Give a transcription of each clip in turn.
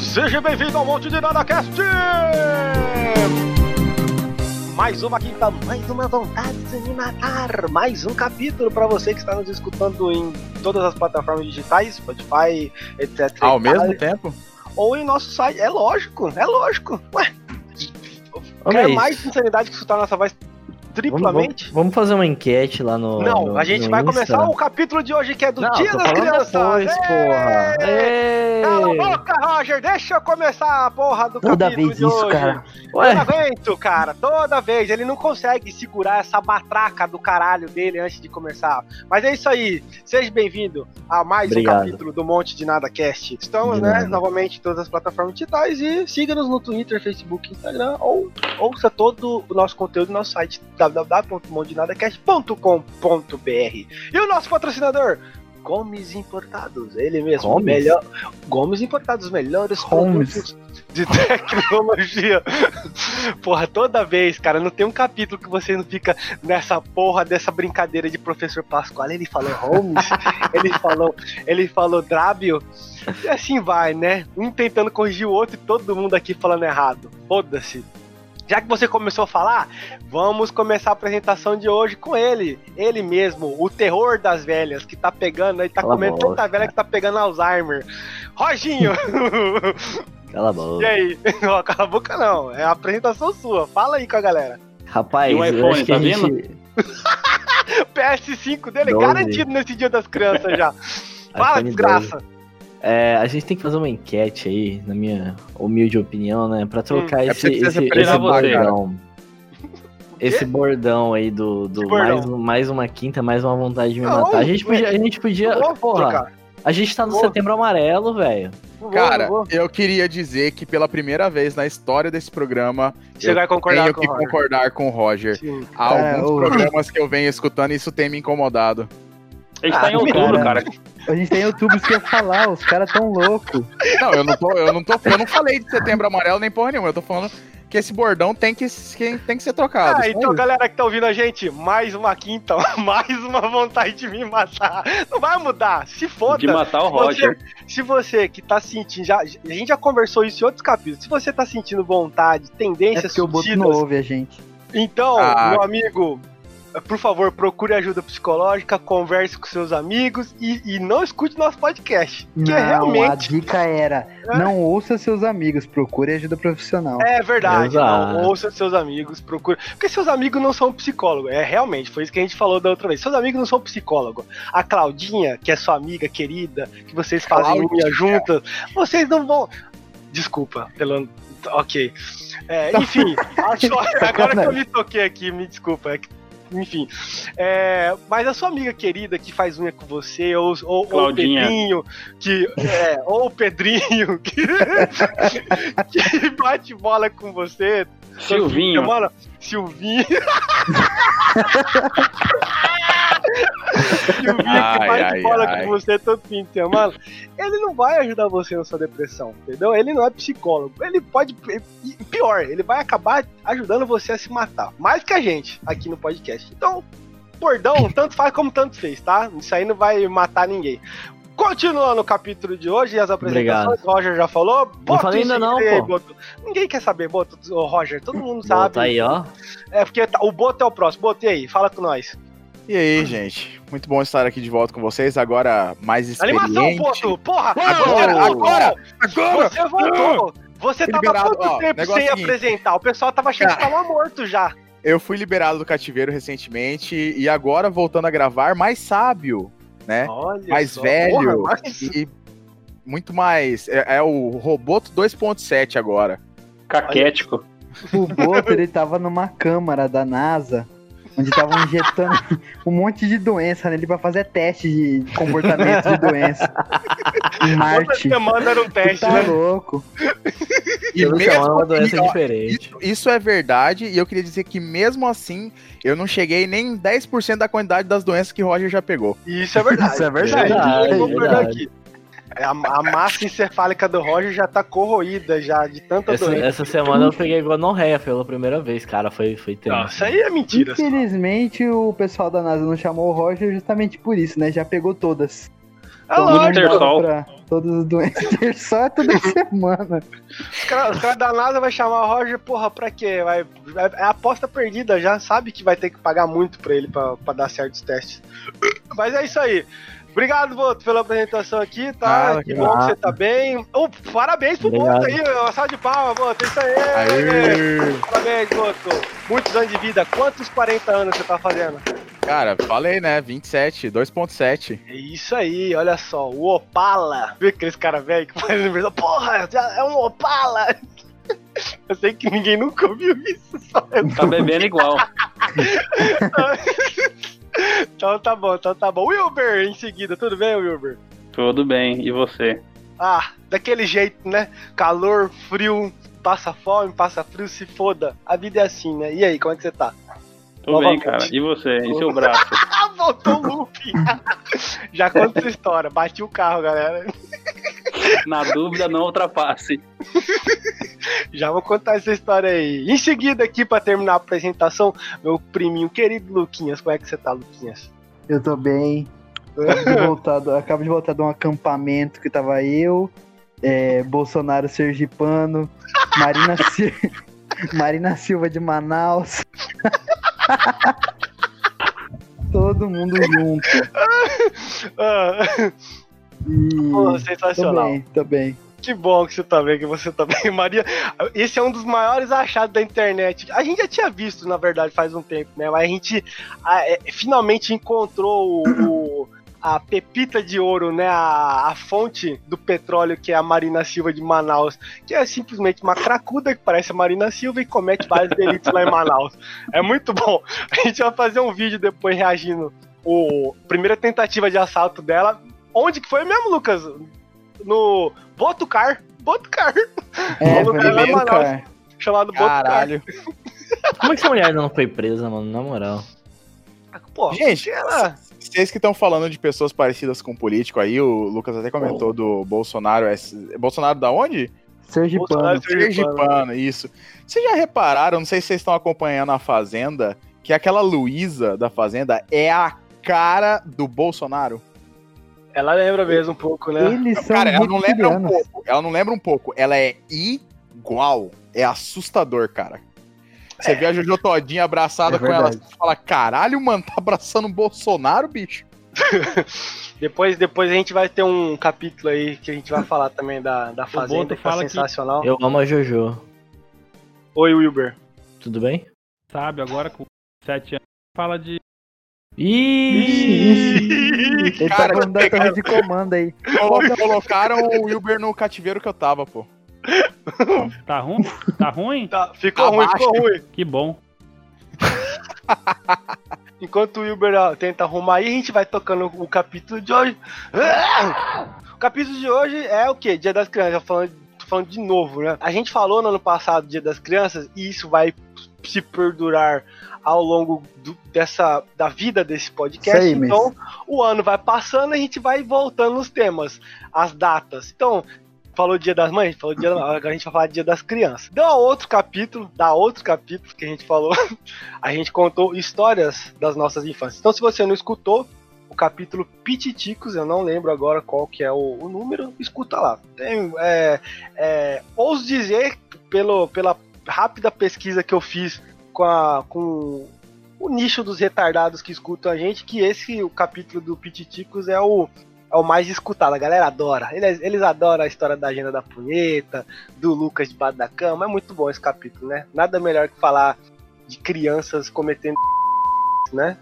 Seja bem-vindo ao Monte de Nada Cast! Mais uma quinta, mais uma vontade de me matar, mais um capítulo para você que está nos escutando em todas as plataformas digitais, Spotify, etc. Ao mesmo tempo? Ou em nosso site, é lógico, é lógico. Ué, quer mais insanidade que escutar nossa voz triplamente. Vamos, vamos, fazer uma enquete lá no. Não, no, a gente vai Insta. começar o capítulo de hoje que é do Não, Dia das Crianças. Depois, porra. Ei! Cala a boca, Roger, deixa eu começar a porra do Toda capítulo vez de isso, hoje. cara. Ué? Toda vez, cara, toda vez. Ele não consegue segurar essa matraca do caralho dele antes de começar. Mas é isso aí. Seja bem-vindo a mais Obrigado. um capítulo do Monte de Nada Cast. Estamos, né, novamente em todas as plataformas digitais e siga-nos no Twitter, Facebook, Instagram ou ouça todo o nosso conteúdo no nosso site www.mondinadacast.com.br. E o nosso patrocinador Gomes Importados, ele mesmo, Gomes? melhor Gomes Importados, os melhores Gomes. produtos de tecnologia. Porra, toda vez, cara, não tem um capítulo que você não fica nessa porra dessa brincadeira de professor Pascoal. Ele falou Holmes, ele falou, ele falou Drábio. E assim vai, né? Um tentando corrigir o outro e todo mundo aqui falando errado. Foda-se. Já que você começou a falar, vamos começar a apresentação de hoje com ele. Ele mesmo, o terror das velhas, que tá pegando, ele tá Cala a comendo boca. tanta velha que tá pegando Alzheimer. Roginho! Cala a e boca. aí? Não, cala a boca não, é a apresentação sua. Fala aí com a galera. Rapaz, E o eu iPhone, acho que tá gente. PS5 dele, Doze. garantido nesse dia das crianças já. Fala, desgraça. É, a gente tem que fazer uma enquete aí, na minha humilde opinião, né? Pra trocar é esse, precisa esse, esse bordão. Esse bordão aí do, do bordão? mais, mais uma quinta, mais uma vontade de me Não, matar. A gente podia. A gente podia Vou porra, trocar. a gente tá no Vou. setembro amarelo, velho. Cara, vou. eu queria dizer que pela primeira vez na história desse programa, Você eu vai concordar tenho com que concordar com o Roger. Sim. Há Cara, alguns programas que eu venho escutando e isso tem me incomodado. A gente tá em Ah, outubro, cara. cara. A gente tem youtubers que ia falar, os caras tão loucos. Não, eu não tô, eu não tô, eu não falei de setembro amarelo nem porra nenhuma. Eu tô falando que esse bordão tem que, que- tem que ser trocado. Ah, então, isso. galera que tá ouvindo a gente, mais uma quinta, mais uma vontade de me matar. Não vai mudar, se foda. De matar o Se você- Roger. Se você que tá sentindo, já, a gente já conversou isso em outros capítulos, se você tá sentindo vontade, É tendências porque o Boto não ouve a gente. então, Ah. meu amigo, por favor, procure ajuda psicológica, converse com seus amigos e, e não escute nosso podcast. Que Não, é a realmente. dica era, não ouça seus amigos, procure ajuda profissional. É verdade, Exato. não ouça seus amigos, procure. Porque seus amigos não são psicólogos, é realmente, foi isso que a gente falou da outra vez. Seus amigos não são psicólogos. A Claudinha, que é sua amiga querida, que vocês fazem unha juntas, vocês não vão. Desculpa, pelo. Ok. É, enfim, acho- agora que eu me toquei aqui, me desculpa. é que- Enfim, é, mas a sua amiga querida que faz unha com você, ou, ou, ou o. Pedrinho, que, é, ou o Pedrinho, que, que bate bola com você, Silvinho. Silvinho. Silvinho que Ai, bate ai, bola ai. com você todo fim de semana. Ele não vai ajudar você na sua depressão, entendeu? Ele não é psicólogo. Ele pode. Pior, ele vai acabar ajudando você a se matar. Mais que a gente aqui no podcast. Então, bordão, tanto faz como tanto fez, tá? Isso aí não vai matar ninguém. Continuando o capítulo de hoje e as apresentações, Roger já falou. Bota falei isso ainda não, aí, pô. Boto. Ninguém quer saber, Boto, Roger, todo mundo sabe. aí, ó. É porque tá- o Boto é o próximo. Boto, e aí? Fala com nós. E aí, gente? Muito bom estar aqui de volta com vocês, agora mais experiente. Animação, Boto! Porra! Agora, agora, voltou! agora! Você voltou! Você tava há Liberado, quanto ó, tempo sem seguinte. apresentar? O pessoal tava achando que tava morto já. Eu fui liberado do cativeiro recentemente e agora voltando a gravar, mais sábio, né? Olha mais só. velho Porra, mas- e muito mais. É, é o Roboto 2.7 agora. Caquético. O Boto, ele tava numa câmara da NASA, onde estavam injetando um monte de doença nele pra fazer teste de comportamento de doença. Em Toda Marte. semana era um teste, tá né? louco. E Eu mesmo uma doença e, ó, diferente. Isso, isso é verdade, e eu queria dizer que mesmo assim, eu não cheguei nem em 10% da quantidade das doenças que Roger já pegou. Isso é verdade. Isso é verdade. Eu vou Verdade, pegar verdade. A, a massa encefálica do Roger já tá corroída já, de tanta Essa, doença. essa semana eu peguei gonorreia pela primeira vez, cara. Foi, foi tenso. Isso aí é mentira. Infelizmente, o pessoal da NASA não chamou o Roger justamente por isso, né? Já pegou todas. É Todo lógico. mundo Tersol. pra Todas as doenças. Tersol é toda semana. Os caras os caras da NASA vai chamar o Roger, porra, pra quê? Vai, é é aposta perdida, já sabe que vai ter que pagar muito pra ele pra, pra dar certos testes. Mas é isso aí. Obrigado, Boto, pela apresentação aqui, tá? Nada, que que bom que você tá bem. Oh, parabéns pro Obrigado. Boto aí, uma salva de palmas, Boto. Isso aí. Aê! Parabéns, Boto. Muitos anos de vida. Quantos 40 anos você tá fazendo? Cara, falei, né? 27, 2.7. É isso aí, olha só, o Opala. Viu aqueles caras velhos que fazem aniversário? Porra, é um Opala! Eu sei que ninguém nunca ouviu isso, só eu. Tá bebendo igual. Então tá bom, então tá bom. Wilber, em seguida, tudo bem, Wilber? Tudo bem. E você? Ah, daquele jeito, né? Calor, frio, passa fome, passa frio, se foda. A vida é assim, né? E aí, como é que você tá? Tudo bem, cara. E você? E seu braço? Ah, voltou o loop! Já conta essa história, bati o carro, galera. Na dúvida, não ultrapasse. Já vou contar essa história aí. Em seguida, aqui pra terminar a apresentação, meu priminho querido Luquinhas. Como é que você tá, Luquinhas? Eu tô bem. Acabo de voltar, do- acabo de voltar de um acampamento que tava eu, é, Bolsonaro Sergipano, Marina, Marina Silva de Manaus. Todo mundo junto. Ah, E... pô, Tô sensacional. bem, tô bem. Que bom que você tá bem, que você tá bem. Maria, esse é um dos maiores achados da internet. A gente já tinha visto, na verdade, faz um tempo, né? Mas a gente ah, é, finalmente encontrou o, o- a pepita de ouro, né? A, a fonte do petróleo, que é a Marina Silva de Manaus, que é simplesmente uma cracuda que parece a Marina Silva e comete vários delitos lá em Manaus. É muito bom. A gente vai fazer um vídeo depois reagindo. O primeira tentativa de assalto dela. Onde que foi mesmo, Lucas? No Botucar. Botucar. É, foi ver lá em no Manaus. Botucar. Chamado Botucar. Caralho. Como é que essa mulher não foi presa, mano? Na moral. Pô, Gente, ela... Vocês que estão falando de pessoas parecidas com político aí, o Lucas até comentou do Bolsonaro. É, Bolsonaro da onde? Sergipano. Bolsonaro Sergipano. Sergipano, isso. Vocês já repararam, não sei se vocês estão acompanhando a Fazenda, que aquela Luísa da Fazenda é a cara do Bolsonaro? Ela lembra mesmo um pouco, né? Eles Cara, ela não lembra um pouco. Ela não lembra um pouco. Ela é igual. É assustador, cara. Você vê a Jojo todinha abraçada É com ela, você fala, caralho, mano, tá abraçando o Bolsonaro, bicho? Depois, depois a gente vai ter um capítulo aí que a gente vai falar também da, da Fazenda, que tá fala que- sensacional. Eu amo a Jojo. Oi, Wilber. Tudo bem? Sabe, agora com 7 anos, fala de. Ih! Ele Cara, tá da torre de comando aí. Colo- Colocaram o Wilber no cativeiro que eu tava, pô. Tá ruim? Tá ruim? Tá, ficou ruim, Abaixa. ficou ruim. Que bom. Enquanto o Wilber tenta arrumar aí, a gente vai tocando o capítulo de hoje. O capítulo de hoje é o quê? Dia das Crianças. Falando, tô falando de novo, né? A gente falou no ano passado Dia das Crianças e isso vai se perdurar ao longo do- dessa da vida desse podcast. Aí, então, o ano vai passando e a gente vai voltando nos temas, as datas. Então, falou Dia das Mães, falou Dia agora a gente vai falar Dia das Crianças. Dá outro capítulo, dá outro capítulo que a gente falou a gente contou histórias das nossas infâncias. Então, se você não escutou o capítulo Pititicos, eu não lembro agora qual que é o, o número, escuta lá. Tem, é, é, ouso dizer, pelo, pela rápida pesquisa que eu fiz com, a, com o nicho dos retardados que escutam a gente, que esse, o capítulo do Pititicos é o, é o mais escutado. A galera adora. Eles, eles adoram a história da agenda da punheta, do Lucas debaixo da cama. É muito bom esse capítulo, né? Nada melhor que falar de crianças cometendo né?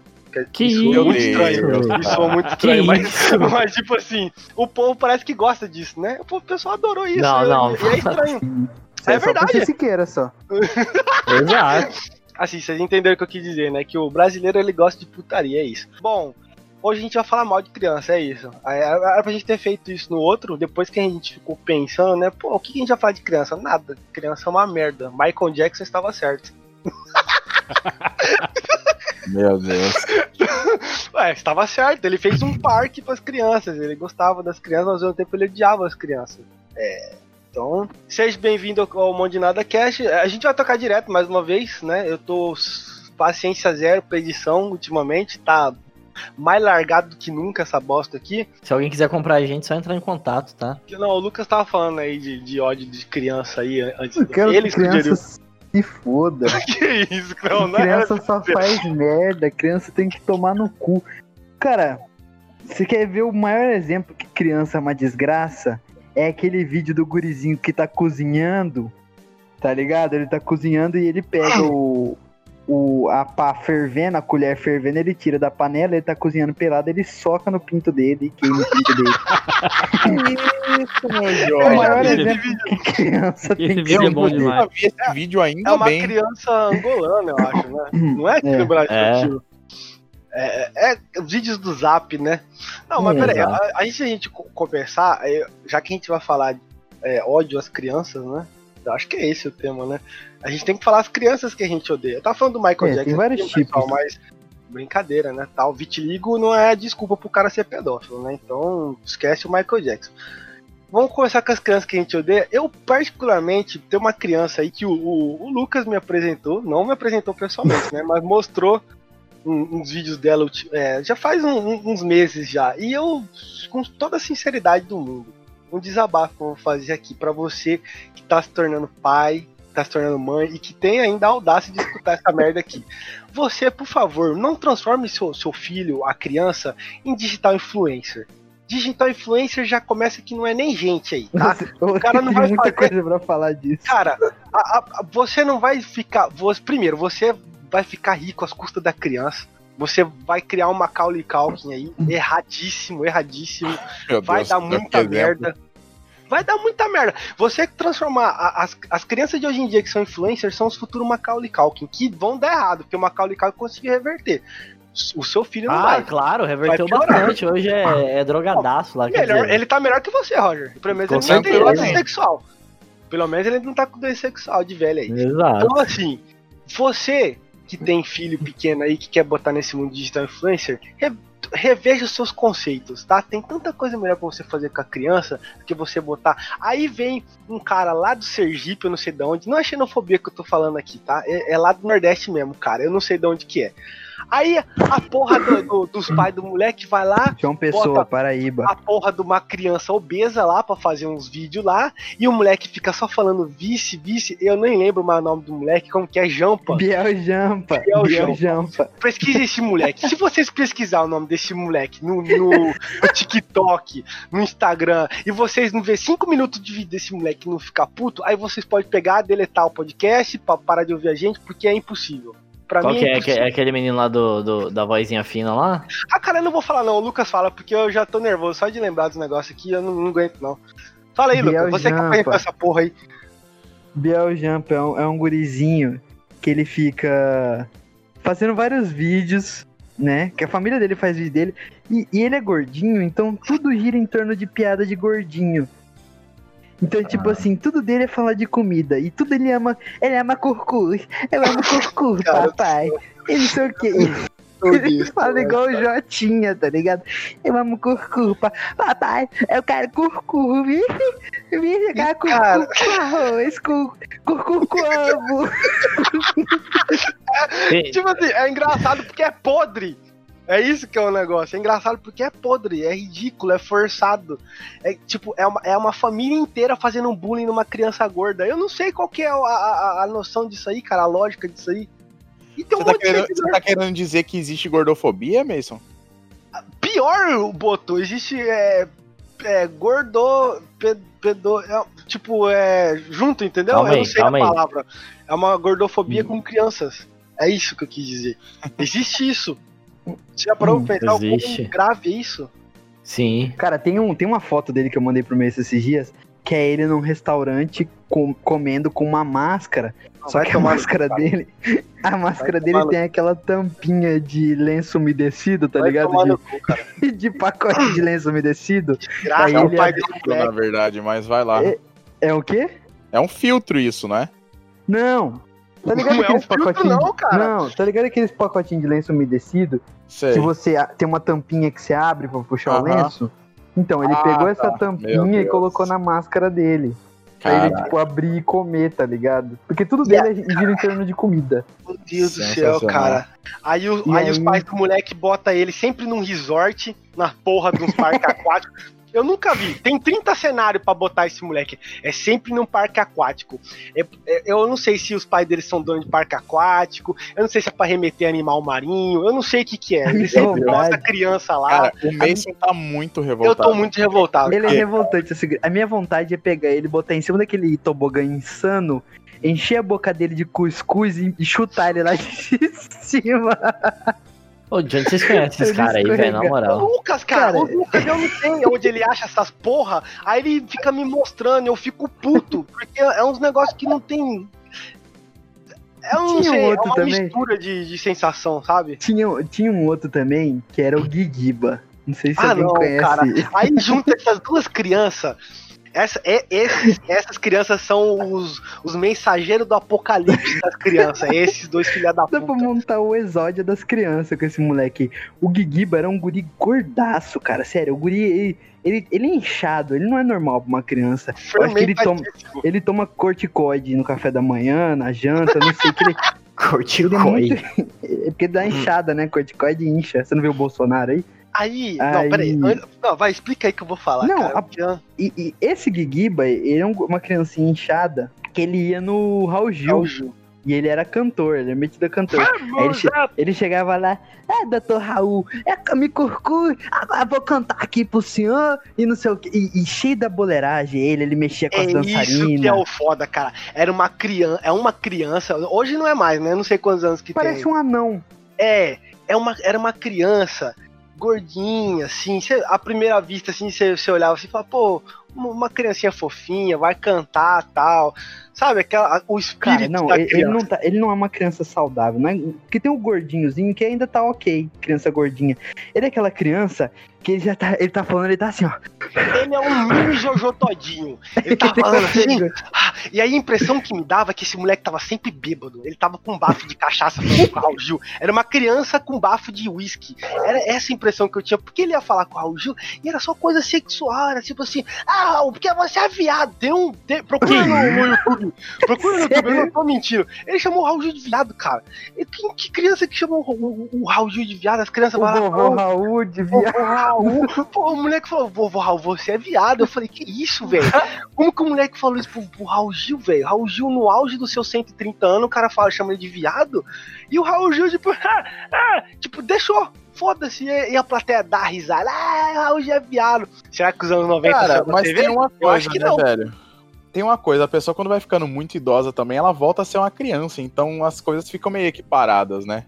Que soa isso? muito estranho. Isso soa muito estranho, mas, isso? mas tipo assim, o povo parece que gosta disso, né? O povo- o pessoal adorou isso. Não, e- não. E é estranho. Isso É só pra verdade. Siqueira só. Exato. Assim, vocês entenderam o que eu quis dizer, né? Que o brasileiro ele gosta de putaria, é isso. Bom, hoje a gente vai falar mal de criança, é isso. Era pra gente ter feito isso no outro, depois que a gente ficou pensando, né? Pô, o que a gente vai falar de criança? Nada. Criança é uma merda. Michael Jackson estava certo. Meu Deus. Ué, estava certo. Ele fez um parque para as crianças. Ele gostava das crianças, mas ao mesmo tempo ele odiava as crianças. É. Então, seja bem-vindo ao Mão de Nada Cash. A gente vai tocar direto mais uma vez, né? Eu tô paciência zero pra edição ultimamente, tá mais largado do que nunca essa bosta aqui. Se alguém quiser comprar a gente, só entrar em contato, tá? Que, Não, o Lucas tava falando aí de, de ódio de criança aí antes Eu do quero Ele que criança sugeriu. se foda. Que isso, não, não é criança só faz merda, criança tem que tomar no cu. Cara, você quer ver o maior exemplo que criança é uma desgraça? É aquele vídeo do gurizinho que tá cozinhando, tá ligado? Ele tá cozinhando e ele pega o, o a pá fervendo, a colher fervendo, ele tira da panela, ele tá cozinhando pelado, ele soca no pinto dele e queima o pinto dele. Isso, meu É o maior esse exemplo que criança tem Esse que vídeo é bom demais. Eu vi esse vídeo ainda É uma bem. criança angolana, eu acho, né? Não é aqui É. no Brasil. É. tio. É, é, é vídeos do Zap, né? Não, mas É, peraí, a, a gente, a gente co- conversar, é, já que a gente vai falar é, ódio às crianças, né? Eu acho que é esse o tema, né? A gente tem que falar as crianças que a gente odeia. Eu tava falando do Michael É, Jackson, tem vários aqui, pessoal, tipos. mas brincadeira, né? Tal, vitiligo não é desculpa pro cara ser pedófilo, né? Então, esquece o Michael Jackson. Vamos começar com as crianças que a gente odeia. Eu, particularmente, tem uma criança aí que o, o- o Lucas me apresentou, não me apresentou pessoalmente, né? Mas mostrou um- uns vídeos dela é, já faz um- um- uns meses já. E eu, com toda a sinceridade do mundo, um desabafo que eu vou fazer aqui pra você que tá se tornando pai, tá se tornando mãe e que tem ainda a audácia de escutar essa merda aqui. Você, por favor, não transforme seu, seu filho, a criança, em digital influencer. Digital influencer já começa que não é nem gente aí, tá? O cara não vai muita fazer- coisa pra falar disso. Cara, a- a- você não vai ficar. Você, primeiro, você vai ficar rico às custas da criança. Você vai criar uma Macaulay Culkin aí, erradíssimo, erradíssimo. Meu Vai Deus, dar muita exemplo. merda. Vai dar muita merda. Você que transformar a- as, as crianças de hoje em dia que são influencers são os futuros Macaulay Culkin, que vão dar errado, porque o Macaulay Culkin conseguiu reverter. O seu filho não Ah, vai. claro, reverteu bastante. Hoje é, é drogadaço lá. Melhor, dizer, ele tá melhor que você, Roger. Pelo menos Com ele não tem doença sexual. Pelo menos ele não tá com doença sexual de velho aí. Exato. Então, assim, você que tem filho pequeno aí que quer botar nesse mundo digital influencer, re- reveja os seus conceitos, tá? Tem tanta coisa melhor pra você fazer com a criança do que você botar. Aí vem um cara lá do Sergipe, eu não sei de onde, não é xenofobia que eu tô falando aqui, tá? É, é lá do Nordeste mesmo, cara, eu não sei de onde que é. Aí a porra do- do- dos pais do moleque vai lá, João Pessoa, Paraíba. a porra de uma criança obesa lá pra fazer uns vídeos lá, e o moleque fica só falando vice, vice, eu nem lembro mais o nome do moleque, como que é Jampa. Biel Jampa. Biel Biel Jampa. Jampa. Pesquise esse moleque. Se vocês pesquisar o nome desse moleque no, no, no TikTok, no Instagram, e vocês não ver cinco minutos de vídeo desse moleque e não ficar puto, aí vocês podem pegar, deletar o podcast, pra parar de ouvir a gente, porque é impossível. Pra Qual mim que é é, é aquele menino lá do, do- da vozinha fina lá? Ah, cara, eu não vou falar não, o Lucas fala, porque eu já tô nervoso só de lembrar dos negócios aqui, eu não, não aguento não. Fala aí, Biel Lucas, você que Jampa. apanha com essa porra aí. Biel Jampa é um, é um gurizinho que ele fica fazendo vários vídeos, né? Que a família dele faz vídeo dele. E, e ele é gordinho, então tudo gira em torno de piada de gordinho. Então, tipo assim, tudo dele é falar de comida. E tudo ele ama. Ele ama curcus. Eu amo Cara, papai. E não sei o que. Ele fala igual o Jotinha, tá ligado? Eu amo curcu, pa- papai. Eu quero curcu, viu? Viu jogar curcu Cara. com arroz, cu- curcu com ovo. Tem- Tipo assim, é engraçado porque é podre. É isso que é o negócio. É engraçado porque é podre, é ridículo, é forçado. É tipo, é uma, é uma família inteira fazendo um bullying numa criança gorda. Eu não sei qual que é a, a, a noção disso aí, cara, a lógica disso aí. E tem um Você tá, monte de querendo, você tá querendo dizer que existe gordofobia, Mason? Pior, Boto, existe é, é, gordo, pe- pedo, é, tipo, é, junto, entendeu? Calma eu não sei a aí. palavra. É uma gordofobia com crianças. É isso que eu quis dizer. Existe isso. Você já parou Hum, pensar o quão existe. grave é isso? Sim. Cara, tem, um, tem uma foto dele que eu mandei pro Mês esses dias, que é ele num restaurante com- comendo com uma máscara. Só Vai que a máscara cara. dele. A máscara dele tem aquela tampinha de lenço umedecido, tá Vai ligado? De, cu, de pacote de lenço umedecido. Graça Aí ao ele pai é- desse Na verdade, mas vai lá. É- É o quê? É um filtro isso, né? Não. Tá ligado Não é um aqueles filtro pacotinhos? não, cara. Não, tá ligado aqueles pacotinhos de lenço umedecido? Sei. Que você tem uma tampinha que você abre pra puxar o Aham. lenço? Então, ele Ah, pegou essa tá. tampinha Meu e colocou na máscara dele. Pra ele, Caraca. tipo, abrir e comer, tá ligado? Porque tudo dele é- gira em torno de comida. Meu Deus do céu, cara. Aí, o- E aí os aí? pais do moleque botam ele sempre num resort, na porra de uns parques aquáticos. Eu nunca vi. Tem 30 cenários pra botar esse moleque. É sempre num parque aquático. É- é- eu não sei se os pais dele são donos de parque aquático. Eu não sei se é pra remeter animal marinho. Eu não sei o que que é. Ele sempre Verdade. mostra criança lá. Cara, o Mason tá muito eu revoltado. tô muito revoltado. Ele é cara. revoltante. esse- A minha vontade é pegar ele, botar em cima daquele tobogã insano, encher a boca dele de cuscuz e e chutar ele lá de cima. Ô, Johnny, vocês conhecem esse Ele cara aí, velho, na O moral. Lucas, cara, Cara, o Lucas eu não sei onde ele acha essas porra. Aí ele fica me mostrando, eu fico puto, porque é uns negócios que não tem. É um, Tinha um sei, é outro uma também. mistura de, de sensação, sabe? Tinha, tinha um outro também, que era o Guiguiba. Não sei se Ah, alguém não, conhece. cara. Aí junta essas duas crianças. Essa, é, esses- essas crianças são os, os mensageiros do apocalipse das crianças. Esses dois filha da Dá pra puta. montar o exódio das crianças com esse moleque. O Guiguiba era um guri gordaço, cara. Sério, o guri, ele, ele, ele é inchado, ele não é normal pra uma criança. Eu acho que ele toma, ele toma corticoide no café da manhã, na janta, não sei o que ele. Ele é Corticoide. muito. É porque dá inchada, né? Corticoide incha. Você não viu o Bolsonaro aí? Aí, Aí- não, peraí. Não, vai, explica aí que eu vou falar, Não, cara. a- ah, E, e esse Guiguiba, ele é um- uma criancinha inchada que ele ia no Raul Gil. Raul Gil. E ele era cantor, ele é metido a cantor. Aí ele, che- ele chegava lá, é, doutor Raul, é me curcu, agora vou cantar aqui pro senhor, e não sei o que. E, e cheio da boleiragem, ele, ele mexia com É as isso que é dançarinas. o foda, cara. Era uma criança, é uma criança, hoje não é mais, né? Não sei quantos anos que Parece tem. um anão. É, é uma, era uma criança gordinha, assim, cê, à primeira vista, assim, você olhava assim e falava, pô, uma uma criancinha fofinha, vai cantar tal. Sabe, aquela, o espírito Cara, não, ele, ele criança. não tá, ele não é uma criança saudável, né? Porque tem o gordinhozinho que ainda tá ok, criança gordinha. Ele é aquela criança que ele já tá, ele tá falando, ele tá assim, ó. Ele é um mini Jojo Todinho. Ele tá falando assim, ah, e aí a impressão que me dava é que esse moleque tava sempre bêbado. Ele tava com um bafo de cachaça falando com o Raul Gil. Era uma criança com bafo de uísque. Era essa a impressão que eu tinha. Porque ele ia falar com o Raul Gil e era só coisa sexual. Era tipo assim, ah, Raul, porque você é viado. Tem um. tem- procura no, no YouTube. Procura no YouTube, eu não tô mentindo. Ele chamou o Raul Gil de viado, cara. E que, que criança que chamou o, o, o Raul Gil de viado? As crianças lá vovô Raul devia. Vovô Raul. Pô, o moleque falou, vovô Raul, você é viado. Eu falei, que isso, velho? Como que o moleque falou isso pro, pro Raul Gil, velho? Raul Gil, no auge dos seus 130 anos, o cara fala, chama ele de viado. E o Raul Gil, tipo, ah, ah, tipo, deixou. Foda-se, e a plateia dá risada. Ah, o Raul Gil é viado. Será que os anos 90 Cara, mas TV? tem uma Eu acho coisa, que né, não. velho? Tem uma coisa, a pessoa quando vai ficando muito idosa também, ela volta a ser uma criança, então as coisas ficam meio equiparadas, né?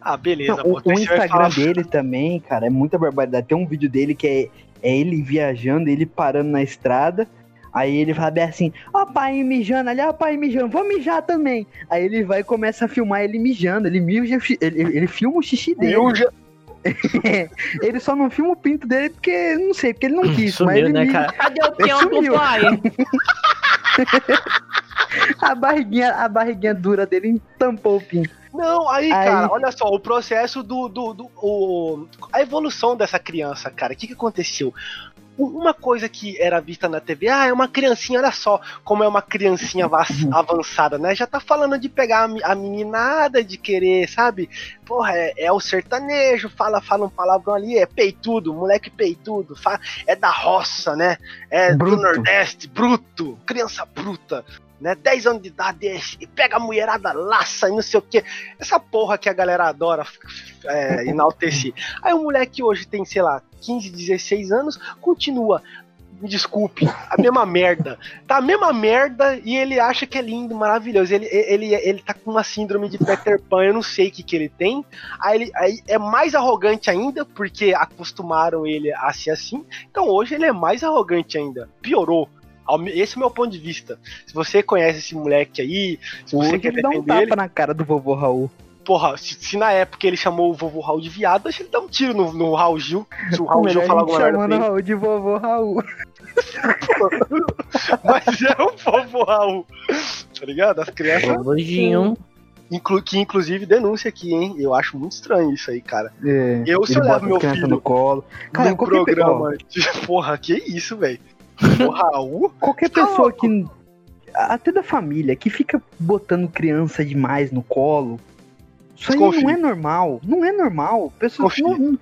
Ah, beleza, Não, pô. o, o Instagram falar- dele também, cara, é muita barbaridade. Tem um vídeo dele que é, é ele viajando, ele parando na estrada. Aí ele fala bem assim, ó pai mijando ali, ó pai mijando, vou mijar também. Aí ele vai e começa a filmar ele mijando, ele mija, ele, ele filma o xixi dele. ele só não filma o pinto dele porque, não sei, porque ele não quis, mas Sumiu, ele né, mija. cara? Cadê o Ele sumiu. pai? A barriguinha, a barriguinha dura dele tampou o pinto. Não, aí, Aí- cara, olha só, o processo do. do, do- o, a evolução dessa criança, cara. O que, que aconteceu? Uma coisa que era vista na TV, ah, é uma criancinha, olha só como é uma criancinha va- avançada, né? Já tá falando de pegar a me- a meninada, de querer, sabe? Porra, é, é o sertanejo, fala, fala um palavrão ali, é peitudo, moleque peitudo, fa- é da roça, né? É Bruto. do Nordeste, bruto, criança bruta, né? 10 anos de idade e pega a mulherada laça e não sei o que. Essa porra que a galera adora é, enaltecer. Aí o moleque hoje tem, sei lá, 15, 16 anos, continua. Me desculpe, a mesma merda. Tá a mesma merda e ele acha que é lindo, maravilhoso. Ele, ele, ele tá com uma síndrome de Peter Pan, eu não sei o que, que ele tem. Aí, ele, aí é mais arrogante ainda, porque acostumaram ele a ser assim. Então hoje ele é mais arrogante ainda. Piorou. Esse é o meu ponto de vista. Se você conhece esse moleque aí, se você Hoje quer ele dá um defender tapa ele, na cara do vovô Raul. porra, se, se na época ele chamou o vovô Raul de viado, deixa ele dar um tiro no, no Raul Gil. Se o Raul Gil falar alguma merda chamando ele. Raul de vovô Raul. Mas é o vovô Raul. Tá ligado? As crianças. Elogio. Inclu, que inclusive denúncia aqui, hein? Eu acho muito estranho isso aí, cara. É, Eu, se eu levo meu filho no colo. Cara, pe- ó, programa. de- Porra, que isso, velho? O Raul? qualquer Tá pessoa louco. que até da família, que fica botando criança demais no colo. Isso aí Desconfie. não é normal. Não é normal. Pessoas não,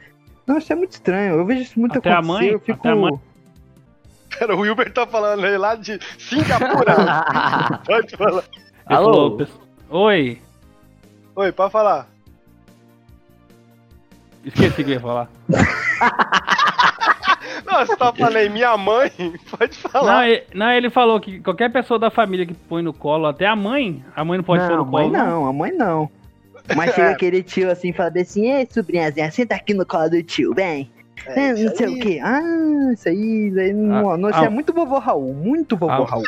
não, isso é muito estranho. Eu vejo isso muito Até a acontecer. mãe- eu fico. até a mãe- Pera, o Wilber tá falando aí lá de Singapura. Pode falar. Alô? falou, "Pes- Oi. Oi, pode falar. Esqueci o que eu ia falar. Não, você tá falando aí, minha mãe, pode Não falar. ele, não, ele falou que qualquer pessoa da família que põe no colo, até a mãe, a mãe não pode pôr não, no mãe colo. não, a mãe não. Mas chega aquele tio assim, fala bem assim, ei, sobrinhazinha, senta aqui no colo do tio, vem. É, Ah, não sei isso o quê. Ah, isso aí, isso aí não, não, isso ah. é muito vovô Raul, muito vovô Ah. Raul.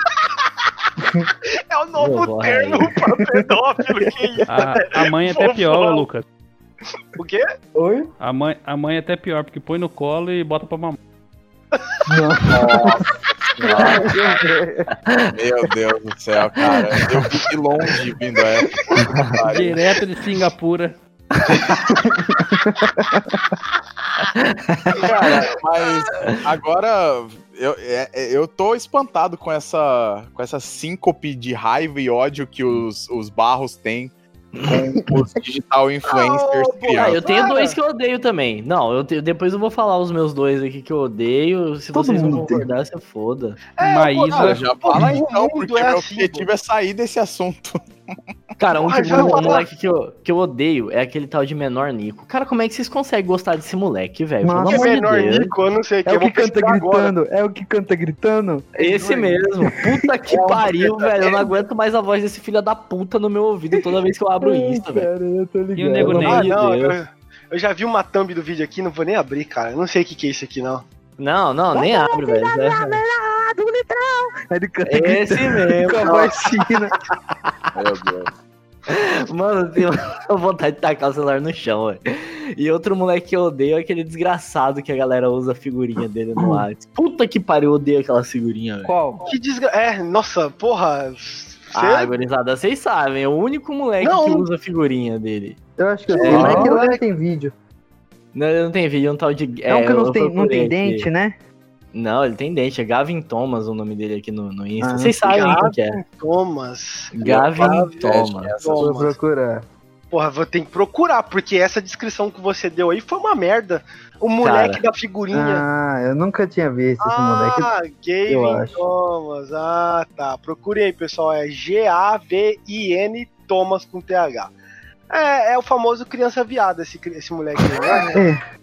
É o novo Vovó termo pra pedófilo, que isso? A, a mãe é até pior, Lucas. O quê? Oi? A mãe, a mãe é até pior, porque põe no colo e bota pra mamar. Meu Deus do céu, cara. Eu de longe vindo essa. Direto de Singapura. Cara, mas agora eu, é- é- eu tô espantado com essa, com essa síncope de raiva e ódio que os, os barros têm com os digital influencers Oh. Ah, eu tenho dois que eu odeio também. Não, eu te- depois eu vou falar os meus dois aqui que eu odeio. Se Todo vocês não concordar, você foda. Maísa. Cara, já fala então, porque é o meu assim, objetivo é sair desse assunto. Cara, um, Ah, que, já um moleque que eu, que eu odeio é aquele tal de menor Nico. Cara, como é que vocês conseguem gostar desse moleque, velho? Pelo. Que amor de menor Deus. Nico, eu não sei o que. É eu o que canta pesquisar agora. gritando, é o que canta gritando. Esse mesmo. Puta que É pariu, velho. Eu não aguento mais a voz desse filho da puta no meu ouvido toda vez que eu abro o Insta, velho. Cara, eu tô ligado. E o Nego Ney? Ah, de não, Deus. eu, eu já vi uma thumb do vídeo aqui, não vou nem abrir, cara. Eu não sei o que, que é isso aqui, não. Não, não, nem abre, velho. Do litrão. Aí ele canta Esse mesmo. com a voz fina. Meu Deus. Mano, eu tenho vontade de tacar o celular no chão, velho. E outro moleque que eu odeio é aquele desgraçado que a galera usa a figurinha dele no WhatsApp. Puta que pariu, eu odeio aquela figurinha, velho. Qual? Que desgra... É, nossa, porra. Cê... Ah, gurizada, vocês sabem, é o único moleque Não. que usa a figurinha dele. Eu acho que eu É, sei, mas não, aquilo lá moleque. tem vídeo. Não, ele não tem vídeo, é um tal de. É, um que não tem, não tem aqui. dente, né? Não, ele tem dente, é Gavin Thomas o nome dele aqui no, no Insta. Ah, Vocês sabem quem que é. Thomas. Gavin Gavin Thomas. Essa- Vou Thomas. procurar. Porra, vou ter que procurar, porque essa descrição que você deu aí foi uma merda. O moleque Cara. da figurinha. Ah, eu nunca tinha visto esse moleque. Ah, eu Gavin acho. Thomas. Ah, tá. Procurei aí, pessoal. É G-A-V-I-N Thomas com TH. É, é o famoso criança viada, esse, esse moleque aí, né?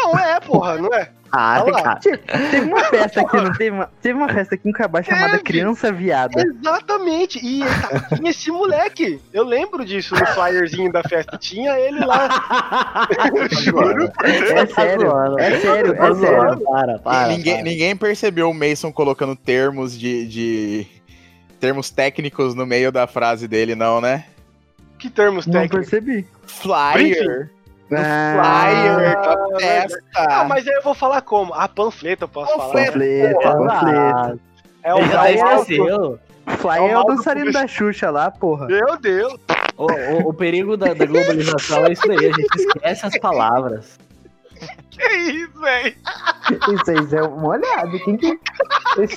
É. Não, é, porra, não é? Ah, cara. Te- Teve uma festa aqui, não teve uma, teve uma festa aqui em Cabá chamada Teve. Criança Viada. Exatamente. E tá- tinha esse moleque. Eu lembro disso no flyerzinho da festa. Tinha ele lá. Eu juro. É sério, zoando. é sério, Tá é sério. zoando, Para, para. ninguém, para. ninguém percebeu o Mason colocando termos de, de- termos técnicos no meio da frase dele, não, né? Que termos Não técnicos. é percebi. Flyer. Ah, Flyer da Ah, festa. Ah, mas aí eu vou falar como? A panfleta eu posso Panfleta. Falar. É Ele já até é o esqueceu. Flyer é o Maldo dançarino da Xuxa lá, porra. Meu Deus. O, o- o perigo da, da globalização é isso daí, a gente esquece as palavras. Que isso, velho? Isso aí é uma olhada. Quem que. Esse...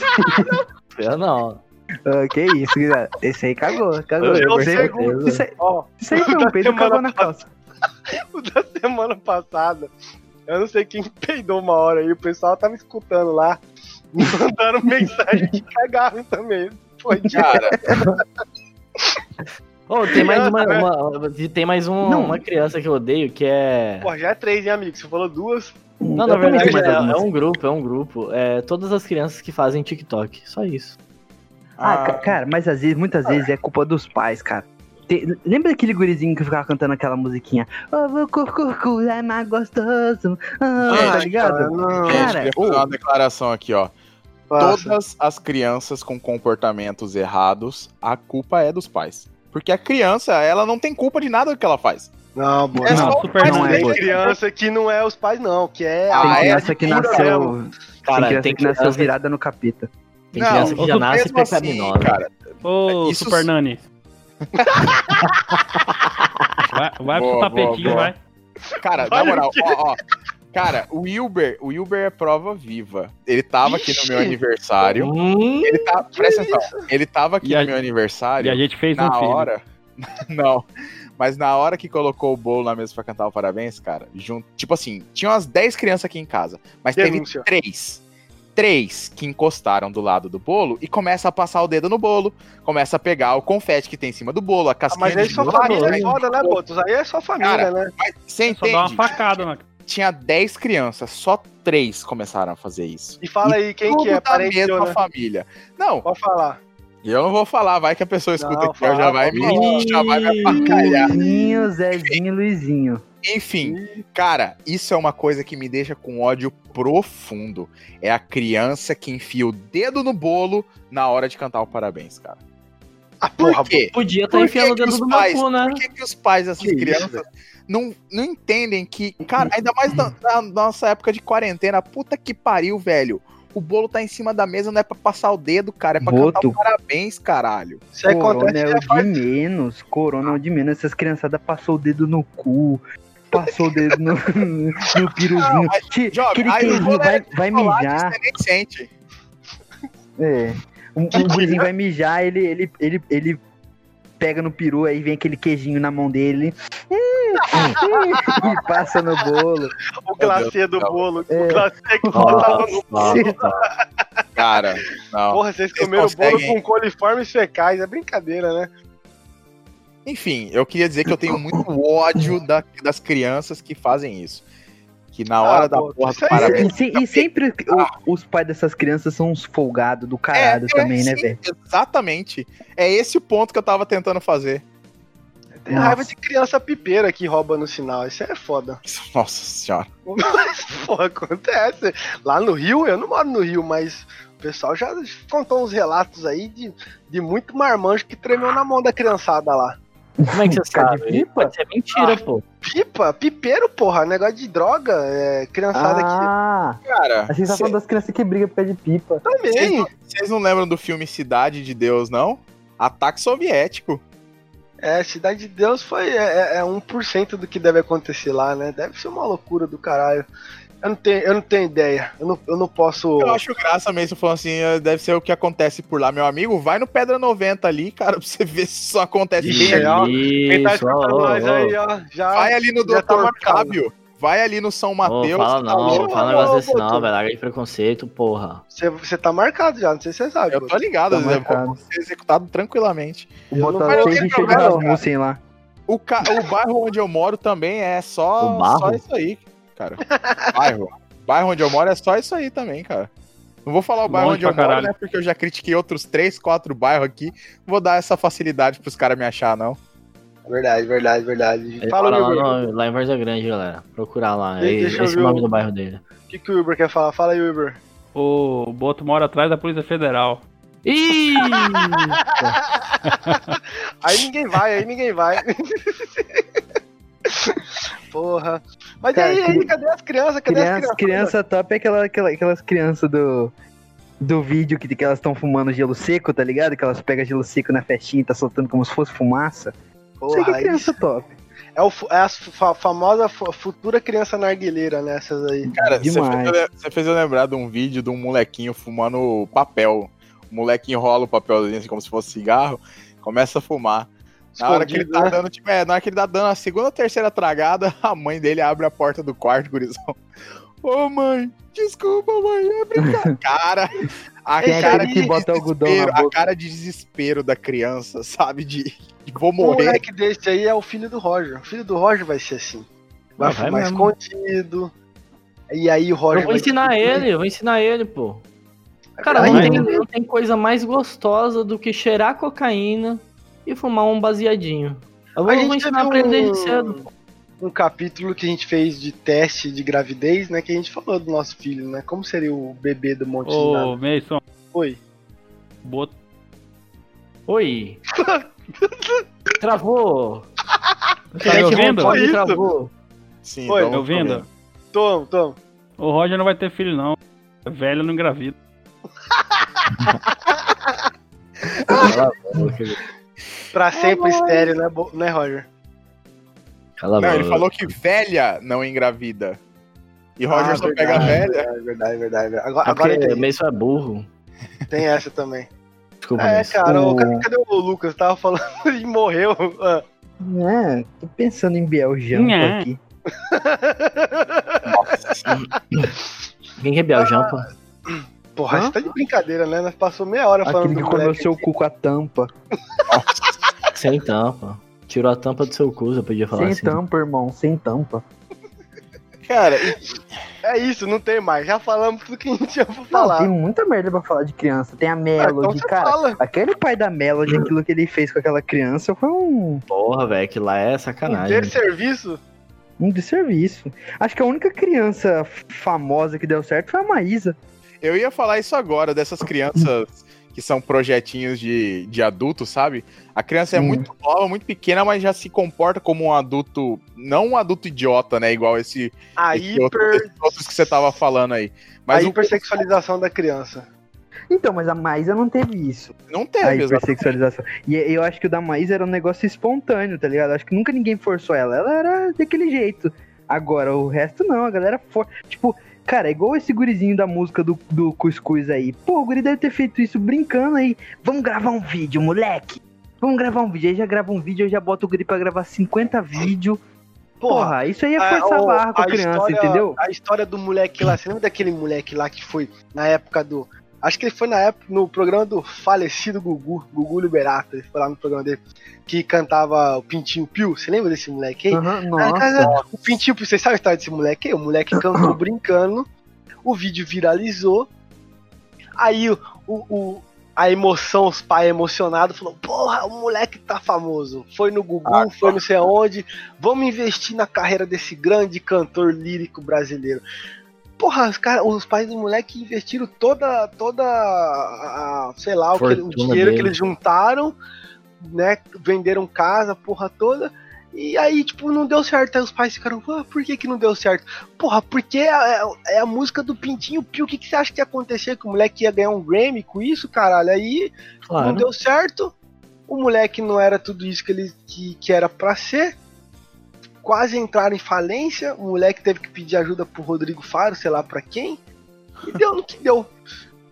Eu não. Ah, que isso, gurizada. Esse aí cagou, cagou. Eu Esse aí, sei, certeza. isso aí, Ó, isso aí foi um peido que cagou na calça. o da semana passada. Eu não sei quem peidou uma hora aí. O pessoal tava escutando lá. Me mandaram mensagem que cagaram também. Foi de Cara, Oh, tem mais uma, Criança, uma- tem mais um- Não. uma criança que eu odeio que é. Pô, já é três, hein, amigo? Você falou duas. Não, na verdade é, é um grupo, é um grupo. É todas as crianças que fazem TikTok. Só isso. Ah, ca- cara, mas às vezes, muitas vezes é culpa dos pais, cara. Tem- lembra daquele gurizinho que ficava cantando aquela musiquinha? Ovo cucucu é mais gostoso. Ah, Gente, tá ligado? cara, não. gente, Cara, ô. uma declaração aqui, ó. Passa. Todas as crianças com comportamentos errados, a culpa é dos pais. Porque a criança, ela não tem culpa de nada do que ela faz. Não, boa. É Não, só super não Mas é, tem criança que não é os pais, não, que é Ah, Tem a. é criança que nasceu. Cara, tem criança tem que nasceu virada no capeta. tem criança que já nasce assim, pecaminosa. cara. Ô, Isso- Super Nani. Vai vai Boa, pro tapetinho, boa, boa. vai. Cara, na Olha moral, o quê? ó, ó. Cara, o Wilber, o Wilber é prova viva. Ele tava aqui no meu aniversário. Hum, Ele tá, presta atenção. Ele tava aqui E no a- meu aniversário. E a gente fez na um hora. Não. Mas na hora que colocou o bolo na mesa pra cantar o parabéns, cara, junto, tipo assim, tinha umas 10 crianças aqui em casa, mas Denúncia. teve três. Três que encostaram do lado do bolo e começa a passar o dedo no bolo, começa a pegar o confete que tem em cima do bolo, a Ah, casquinha mas aí de sua bolo. família é Aí, foda, né, Botos? Aí é sua família, Cara, né? mas Você Só dá uma entende? facada, né? Tinha 10 crianças, só três começaram a fazer isso. E fala aí quem que é, da parente mesma seu, né? família. Não, Pode falar. eu não vou falar, vai que a pessoa escuta Não, aqui, já fala, vai fala. me, já vai me apacalhar. Zezinho e Luizinho. Enfim, cara, isso é uma coisa que me deixa com ódio profundo. É a criança que enfia o dedo no bolo na hora de cantar o parabéns, cara. Ah, Por porra, quê? podia estar Por enfiando o dedo do pais- cu, né? Por que, que os pais dessas Que crianças não, não entendem que, cara, ainda mais na, na nossa época de quarentena, puta que pariu, velho. O bolo tá em cima da mesa, não é pra passar o dedo, cara, é pra cantar Boto. o parabéns, caralho. Isso aí Corona acontece é o de faz... menos. Corona é o de menos. Essas criançadas passou o dedo no cu. Passou o dedo no, no piruzinho. mas, Ti- jovem, Aquele não queijinho vai, vai mijar. Você nem sente. É. Um, um gurizinho vai mijar, ele, ele, ele, ele pega no peru, aí vem aquele queijinho na mão dele. hum, e passa no bolo. O glacê do bolo. É. O glacê que botava no Nossa, Cara, não. Porra, vocês Vocês comeram bolo com coliformes fecais. É brincadeira, né? Enfim, eu queria dizer que eu tenho muito ódio da- das crianças que fazem isso. Que na hora Ah, da porra do parabéns. E, se- e sempre o- os pais dessas crianças são uns folgados do caralho também, né, sim, velho? Exatamente. É esse o ponto que eu tava tentando fazer. Tem Nossa. raiva de criança pipeira que rouba no sinal. Isso é foda. Nossa senhora. Mas, porra, acontece. Lá no Rio, eu não moro no Rio, mas o pessoal já contou uns relatos aí de, de muito marmanjo que tremeu na mão da criançada lá. Como é que você sabe? pipa? Pode ser mentira, pô. Pipa, pipeiro, porra, negócio de droga, é, criançada Ah, Cara, a gente tá cê- falando das crianças que brigam por causa de pipa. que vocês também. não, vocês não lembram do filme Cidade de Deus, não? Ataque soviético. É, Cidade de Deus foi é, é, é 1% do que deve acontecer lá, né? Deve ser uma loucura do caralho. Eu não tenho, eu não tenho ideia. Eu não, eu não posso. Eu acho graça mesmo, falando assim, eh, deve ser o que acontece por lá, meu amigo. Vai no Pedra 90 ali, cara, pra você ver se isso acontece Ixi, bem ali. ó, Quem tá escutando nós ó, aí, ó, já. Vai ali no tá Dr. marcado. Fábio. Vai ali no São Ô, Mateus. fala tá não, louco. fala um negócio Ô, desse não, velho. Larga de preconceito, porra. Você, você tá marcado já, não sei se você sabe. Eu tô ligado, Tá Zé, vou ser executado tranquilamente. O. Rasmussen lá. O, ca... o bairro onde eu moro também é só, só isso aí, cara. bairro. bairro onde eu moro é só isso aí também, cara. Não vou falar o bairro Longe onde eu pra moro, caralho. né? Porque eu já critiquei outros três, quatro bairros aqui. Não Vou dar essa facilidade pros caras me achar, não. Verdade, verdade, verdade. Ele Fala, Wilber. lá, no- lá em Várzea Grande, galera. Procurar lá. É- eu esse é o nome do bairro dele. O que, que o Uber quer falar? Fala aí, Uber. O Boto mora atrás da Polícia Federal. Ih! Aí ninguém vai, aí ninguém vai. Porra. Mas Cara, aí, aí, cri- cadê as crianças? Cadê Criança, as crianças? criança top é aquela, aquela- aquelas crianças do, do vídeo que, que elas estão fumando gelo seco, tá ligado? Que elas pegam gelo seco na festinha e tá soltando como se fosse fumaça. Isso aí que Porra, é criança isso top. é, o, é a fa- famosa fu- futura criança narguileira, né? Essas aí. Cara, você fez, você fez eu lembrar de um vídeo de um molequinho fumando papel. O moleque enrola o papelzinho assim como se fosse cigarro, começa a fumar. Na hora que ele tá né? dando, tipo, é, na hora que ele tá dando a segunda ou terceira tragada, a mãe dele abre a porta do quarto, gurizão. Ô mãe, desculpa, mãe, é brincadeira. cara, a cara que bota algodão a cara de desespero da criança, sabe? De, de vou morrer. moleque desse aí é o filho do Roger. O filho do Roger vai ser assim. Vai Ah, vai fumar mesmo. escondido. E aí o Roger Eu vou vai ensinar ele, eu vou ensinar ele, pô. Cara, Vai, não tem, não tem coisa mais gostosa do que cheirar cocaína e fumar um baseadinho. Eu vou, A ensinar ele desde um- cedo. um capítulo que a gente fez de teste de gravidez, né? Que a gente falou do nosso filho, né? Como seria o bebê do Monte de Ô, Nada? Mason, Oi. Boto. Oi. Travou. Tá me ouvindo? Travou. Sim, Oi, me ouvindo? Tom, Tom. O Roger não vai ter filho, não. É Velho não engravida. Pra sempre estéreo, né, Bo- né, Roger? Cala a Não, boca. ele falou que velha não engravida. E Roger Ah, só pega verdade, velha. É verdade, verdade. verdade. Agora, Ah, agora porque entendi. Mason é burro. tem essa também. Desculpa, É, Mason. cara, o... Cadê, cadê o Lucas? Tava falando e morreu. Ah. É, tô pensando em Biel Jampa Nhá. aqui. Quem que é Biel Jampa? Porra, Hã? você tá de brincadeira, né? Nós passou meia hora falando Aquele do que comeu moleque. seu cu com a tampa. Sem tampa. Tirou a tampa do seu cu, eu podia falar Sem assim. tampa, irmão, sem tampa. Cara, É isso, não tem mais. Já falamos tudo que a gente tinha pra Não, falar. tem muita merda pra falar de criança. Tem a Ah, então Melody, você cara. fala. Aquele pai da Melody, aquilo que ele fez com aquela criança foi um, Porra, velho, que lá é Um sacanagem. desserviço. um desserviço. Acho que a única criança famosa que deu certo foi a Maísa. eu ia falar isso agora, dessas crianças que são projetinhos de, de adulto, sabe? A criança é Hum. muito nova, muito pequena, mas já se comporta como um adulto. Não um adulto idiota, né? Igual esse, A esse outro- hiper, esses outros que você tava falando aí. a Mas o hipersexualização da criança. Então, mas a Maísa não teve isso. não A teve, exatamente. hipersexualização. E eu acho que o da Maísa era um negócio espontâneo, tá ligado? Acho que nunca ninguém forçou ela. Ela era daquele jeito. Agora, o resto não, a galera for. Tipo, cara, é igual esse gurizinho da música do, do Cuscuz aí. Pô, o guri deve ter feito isso brincando aí. Vamos gravar um vídeo, moleque. Vamos gravar um vídeo. Aí já grava um vídeo, eu já boto o guri pra gravar 50 vídeos. Porra, isso aí é forçar a barra com a criança, história- entendeu? A história do moleque lá, você lembra daquele moleque lá que foi na época do. Acho que ele foi na época, no programa do falecido Gugu, Gugu Liberato, ele foi lá no programa dele, que cantava o Pintinho Pio. Você lembra desse moleque aí? Ah, nossa. cara, o Pintinho Pio, você sabe a história desse moleque aí? O moleque cantou brincando, o vídeo viralizou, aí o, o, o- a emoção, os pais emocionados, falou, porra, o moleque tá famoso. Foi no Gugu, Ah, foi não sei aonde, vamos investir na carreira desse grande cantor lírico brasileiro. Porra, os, cara, os pais do moleque investiram toda, toda a, sei lá, o, que dinheiro que dele. eles juntaram, né? Venderam casa, porra toda. E aí, tipo, não deu certo. Aí os pais ficaram, ah, por que que não deu certo? Porra, porque é, é- é a música do Pintinho Pio. O que, que você acha que ia acontecer? Que o moleque ia ganhar um Grammy com isso, caralho? Aí não Claro. deu certo. O moleque não era tudo isso que ele que, que era pra ser. Quase entraram em falência. O moleque teve que pedir ajuda pro Rodrigo Faro, sei lá pra quem. E deu no que deu.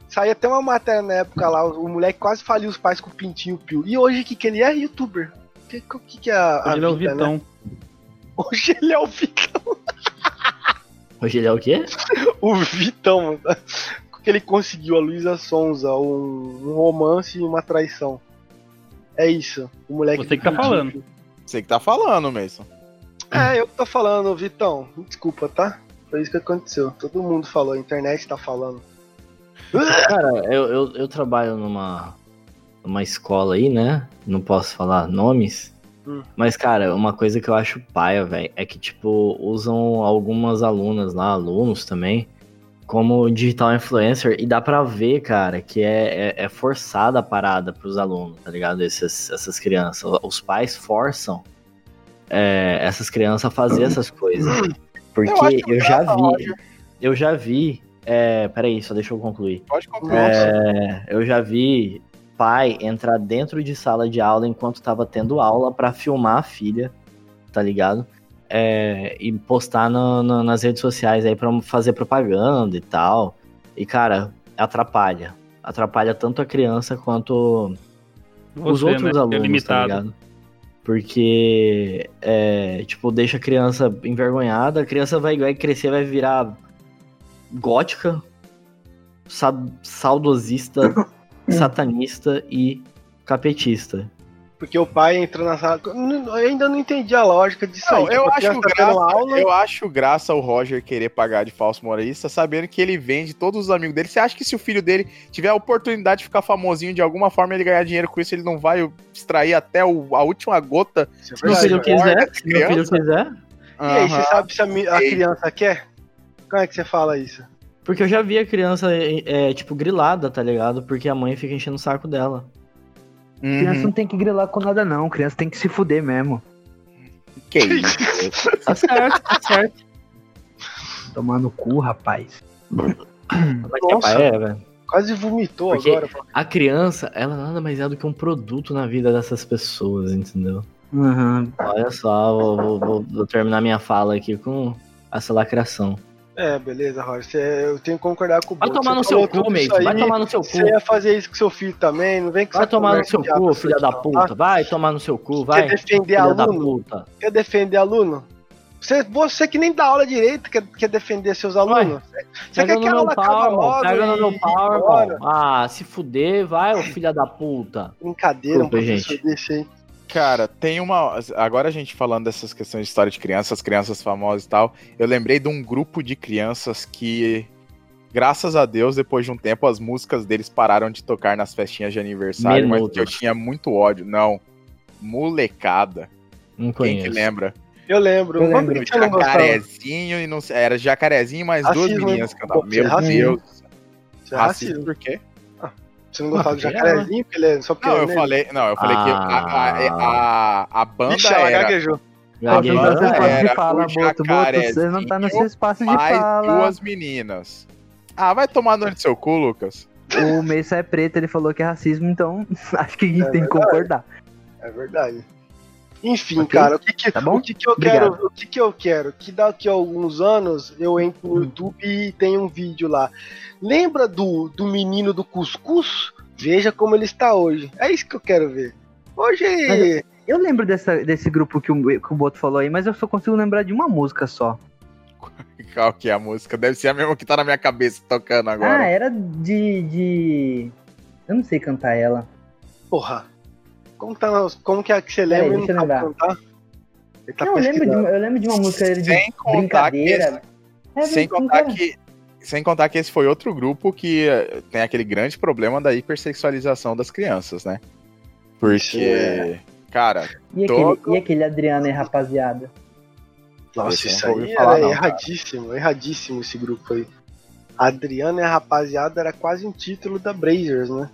Saiu até uma matéria na época lá. O, moleque quase faliu os pais com o pintinho pio. E hoje o que, que ele é? Youtuber. O que, que, que é a, a Hoje ele é o vida, né? Vitão. Hoje ele é o Vitão. Hoje ele é o quê? O Vitão, mano. Que ele conseguiu a Luísa Sonza, um, um romance e uma traição. É isso. O moleque Você que tá falando. Você que tá falando, Mason. É, eu que tô falando, Vitão. Desculpa, tá? Foi isso que aconteceu. Todo mundo falou, a internet tá falando. Cara, eu, eu, eu trabalho numa, numa escola aí, né? Não posso falar nomes. Hum. Mas, cara, uma coisa que eu acho paia, velho, é que, tipo, usam algumas alunas lá, alunos também, como digital influencer. E dá pra ver, cara, que é, é, é forçada a parada pros alunos, tá ligado? Esses, essas crianças. Os pais forçam é, essas crianças a fazer essas coisas. Porque Eu eu, já graça, vi. Eu já vi. É, peraí, só deixa eu concluir. Pode concluir. É, eu já vi pai entrar dentro de sala de aula enquanto tava tendo aula pra filmar a filha, tá ligado? É, e postar no- no- nas redes sociais aí pra fazer propaganda e tal. E, cara, atrapalha. Atrapalha tanto a criança quanto os Você, outros né? alunos, é tá ligado? Porque, é, tipo, deixa a criança envergonhada, a criança vai, vai crescer, vai virar gótica, sa- saudosista, satanista e capetista. Porque o pai entrou na sala. Eu ainda não entendi a lógica disso Não, aí. eu Tipo, acho graça, aula. eu acho graça o Roger querer pagar de falso moralista, sabendo que ele vende todos os amigos dele. Você acha que se o filho dele tiver a oportunidade de ficar famosinho de alguma forma, ele ganhar dinheiro com isso, ele não vai extrair até o- a última gota? É Se meu verdade, filho quiser, se meu filho criança. quiser. E aí, você sabe se a, a criança quer? Como é que você fala isso? Porque eu já vi a criança, é, tipo, grilada, tá ligado? Porque a mãe fica enchendo o saco dela. Criança Uhum. não tem que grilar com nada, não. Criança tem que se fuder mesmo. Que isso? Tá certo, tá certo. Tomar no cu, rapaz. Mas que Nossa. é, velho. Quase vomitou Porque- agora. A criança, ela nada mais é do que um produto na vida dessas pessoas, entendeu? Uhum. Olha só, vou, vou- vou- vou terminar minha fala aqui com essa lacração. É, beleza, Roger. Eu tenho que concordar com o Vai Boto. tomar no seu cu, Mason. Vai tomar no seu cu. Você ia fazer isso com seu filho também, não vem com Vai tomar no seu cu, filha da não, puta. tá? Vai tomar no seu cu, vai. Quer defender Filha aluno? Quer defender aluno? Você, você que nem dá aula direito, quer, quer defender seus alunos? Você Pega quer que a aula acabe pau, logo Pega no meu pau. Ah, se fuder, vai, ô filha da puta. Brincadeira, um Desculpa, professor gente. desse aí. Cara, tem uma. Agora a gente falando dessas questões de história de crianças, crianças famosas e tal, eu lembrei de um grupo de crianças que, graças a Deus, depois de um tempo, as músicas deles pararam de tocar nas festinhas de aniversário, mas que eu tinha muito ódio. Não. Molecada. Não Quem conheço. que lembra? Eu lembro. Eu lembro. Jacarezinho e não sei. Era jacarezinho mais duas meninas cantavam. Meu racismo. Deus. É Racismo racismo. por quê? Você não gostava do Porque jacarezinho? Porque ele é só porque Não, é eu negro? falei. Não, eu falei que a, a, a, a banda Ixi, ela era. gaguejou. Você não Gaguejou, seu espaço era de fala, o Boto. Boto, você não tá seu espaço de mais fala. duas meninas. Ah, vai tomar no seu cu, Lucas. O Meisso é preto, ele falou que é racismo, então acho que a gente É tem que verdade. concordar. É verdade. Enfim, Ok? cara, o que que, Tá bom? o que, que eu Obrigado. quero, o que que eu quero? Que daqui a alguns anos eu entro no YouTube e tem um vídeo lá. Lembra do, do menino do cuscuz? Veja como ele está hoje. É isso que eu quero ver. Hoje Mas Eu lembro dessa, desse grupo que o, que o Boto falou aí, mas eu só consigo lembrar de uma música só. Qual que é a música? Deve ser a mesma que tá na minha cabeça tocando Ah, agora. era de, de. Eu não sei cantar ela. Porra. Como, tá, como que é que você lembra e deixa eu lembrar. cantar? Ele tá não, eu lembro, de, eu lembro de uma música dele de Sem contar que brincadeira. É, Sem contar cara. que. Sem contar que esse foi outro grupo que eh, tem aquele grande problema da hipersexualização das crianças, né? Porque, é. cara, E todo- aquele, e aquele Adriano aí, rapaziada? Nossa, Esse isso aí falar, era não, cara. erradíssimo, erradíssimo esse grupo aí. Adriano e a rapaziada era quase um título da Brazers, né?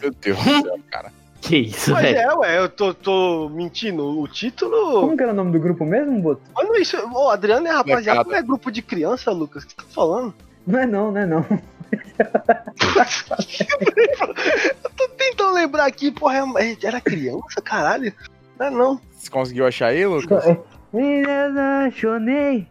meu Deus do céu, cara. Que isso, Mas velho. é, ué, eu tô, tô mentindo. O título. Como que era o nome do grupo mesmo, Boto? Mano, isso. Ô, Adriano a rapaziada Molecada. não é grupo de criança, Lucas? O que você tá falando? Não é não, não é não. Eu tô tentando lembrar aqui, porra, é- era criança, caralho? Não é não. Você conseguiu achar aí, Lucas? Me apaixonei,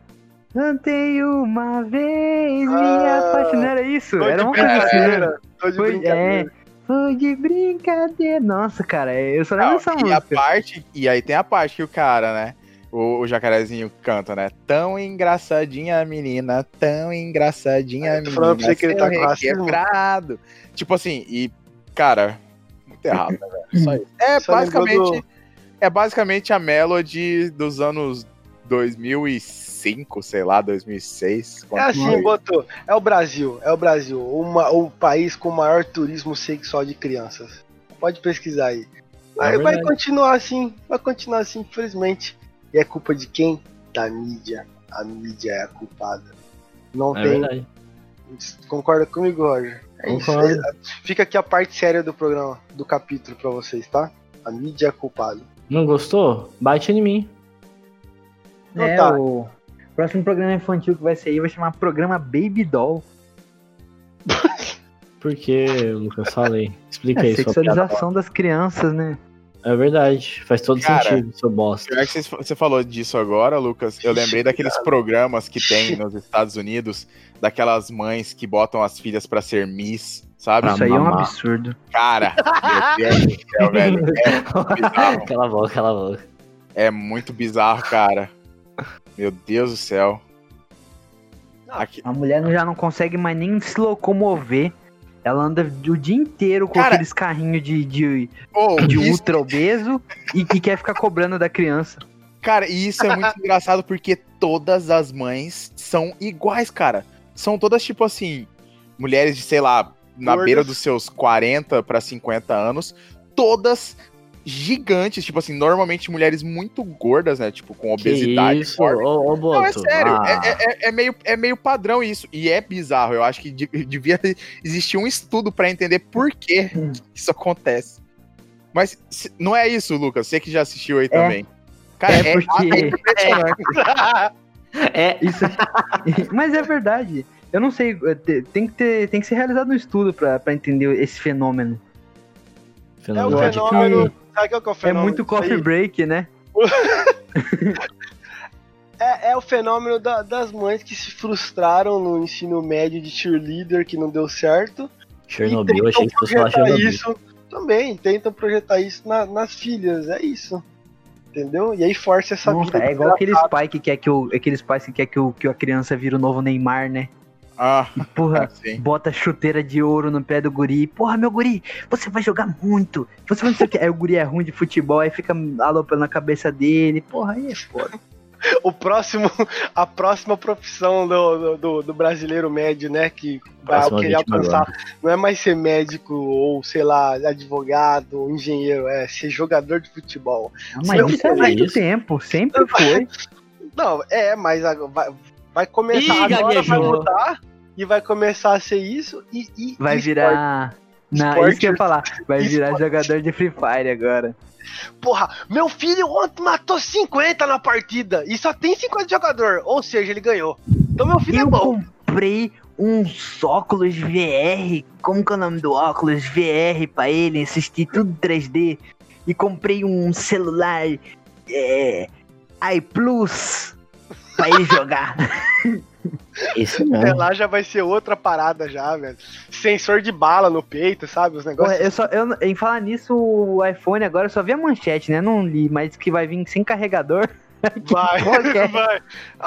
cantei uma vez, me Ah, apaixonei. Era isso? Era uma coisa assim, né? de Foi- brincadeira. Foi de brincadeira. Nossa, cara, eu só lembro Não, dessa e a música. parte, e aí tem a parte que o cara, né? O, o jacarezinho canta, né? Tão engraçadinha a menina, tão engraçadinha a menina. falando pra você que ele tá requebrado. Tipo assim, e, cara, muito errado, né, velho? Só isso. É Só basicamente, é basicamente a melody dos anos 2005, sei lá, 2006. É assim, foi. botou. É o Brasil, é o Brasil. Uma, o país com o maior turismo sexual de crianças. Pode pesquisar aí. Vai, vai continuar assim, vai continuar assim, infelizmente. E é culpa de quem? Da mídia. A mídia é a culpada. Não É tem. verdade. Concorda comigo, Roger? É. Concordo. É- Fica aqui a parte séria do programa, do capítulo pra vocês, tá? A mídia é a culpada. Não gostou? Bate em mim. Então É, tá. o próximo programa infantil que vai sair vai chamar Programa Baby Doll. Por que, Lucas? Falei. Explica É, piada. sexualização das crianças, né? É verdade. Faz todo Cara, sentido, seu bosta. Pior que você- falou disso agora, Lucas. Eu lembrei daqueles programas que tem nos Estados Unidos, daquelas mães que botam as filhas pra ser Miss, sabe? Isso aí é um absurdo. Cara, meu Deus do céu, velho. É bizarro. cala a boca, cala a boca. É muito bizarro, cara. Meu Deus do céu. Aqui- A mulher já não consegue mais nem se locomover. Ela anda o dia inteiro com Cara, aqueles carrinhos de, de, Oh, de isso- ultra obeso e, e quer ficar cobrando da criança. Cara, e isso é muito engraçado porque todas as mães são iguais, cara. São todas, tipo assim, mulheres de, sei lá, na Gordas. beira dos seus 40 pra 50 anos, todas gigantes, tipo assim, normalmente mulheres muito gordas, né? Tipo, com Que obesidade. isso, ô, ô Boto. Não, é sério, Ah, é, é- é meio, é meio padrão isso. E é bizarro. Eu acho que de- devia existir um estudo pra entender por que isso acontece. Mas não é isso, Lucas. Você que já assistiu aí também. Cara, É é, porque- é impressionante. É, Isso. Mas é verdade. Eu não sei, é, te- tem que, ter, tem que ser realizado um estudo pra entender esse fenômeno. É o fenômeno. acho que fenômeno. Sabe que é o É fenômeno? muito disso aí? coffee break, né? É, é o fenômeno da- das mães que se frustraram no ensino médio de cheerleader que não deu certo. Chernobyl, e achei que tentam fosse falar Chernobyl. isso também, tentam projetar isso na- nas filhas, é isso. Entendeu? E aí força essa Nossa, vida. é igual aqueles pais que quer que o, aqueles pais que quer que, o, que a criança vira o novo Neymar, né? Ah, Porra, sim. bota chuteira de ouro no pé do guri. Porra, meu guri, você vai jogar muito. Você vai não sei o que. Aí o guri é ruim de futebol, aí fica alopando na cabeça dele. Porra, aí é foda. O próximo, a próxima profissão do, do- do, brasileiro médio, né? Que vai querer alcançar. Não é mais ser médico ou, sei lá, advogado, ou engenheiro, é ser jogador de futebol. Mas Meu isso é muito tempo, sempre foi. Não, é, mas agora vai, começar Ih, agora, vai mudar e vai começar a ser isso e, e Vai virar. Não, Esporte. isso que eu ia falar. Vai virar Esporte. jogador de Free Fire agora. Porra, meu filho ontem matou 50 na partida e só tem 50 jogador, ou seja, ele ganhou. Então meu filho é Eu bom. comprei uns óculos VR. Como que é o nome do óculos VR pra ele assistir tudo 3D? E comprei um celular é, iPlus pra ele jogar. Isso Até mesmo. lá já vai ser outra parada já, velho. Sensor de bala no peito, sabe? Os negócios. Eu só, eu, em falar nisso, o iPhone agora eu só vi a manchete, né? Não li, mas que vai vir sem carregador. Vai, que é? vai.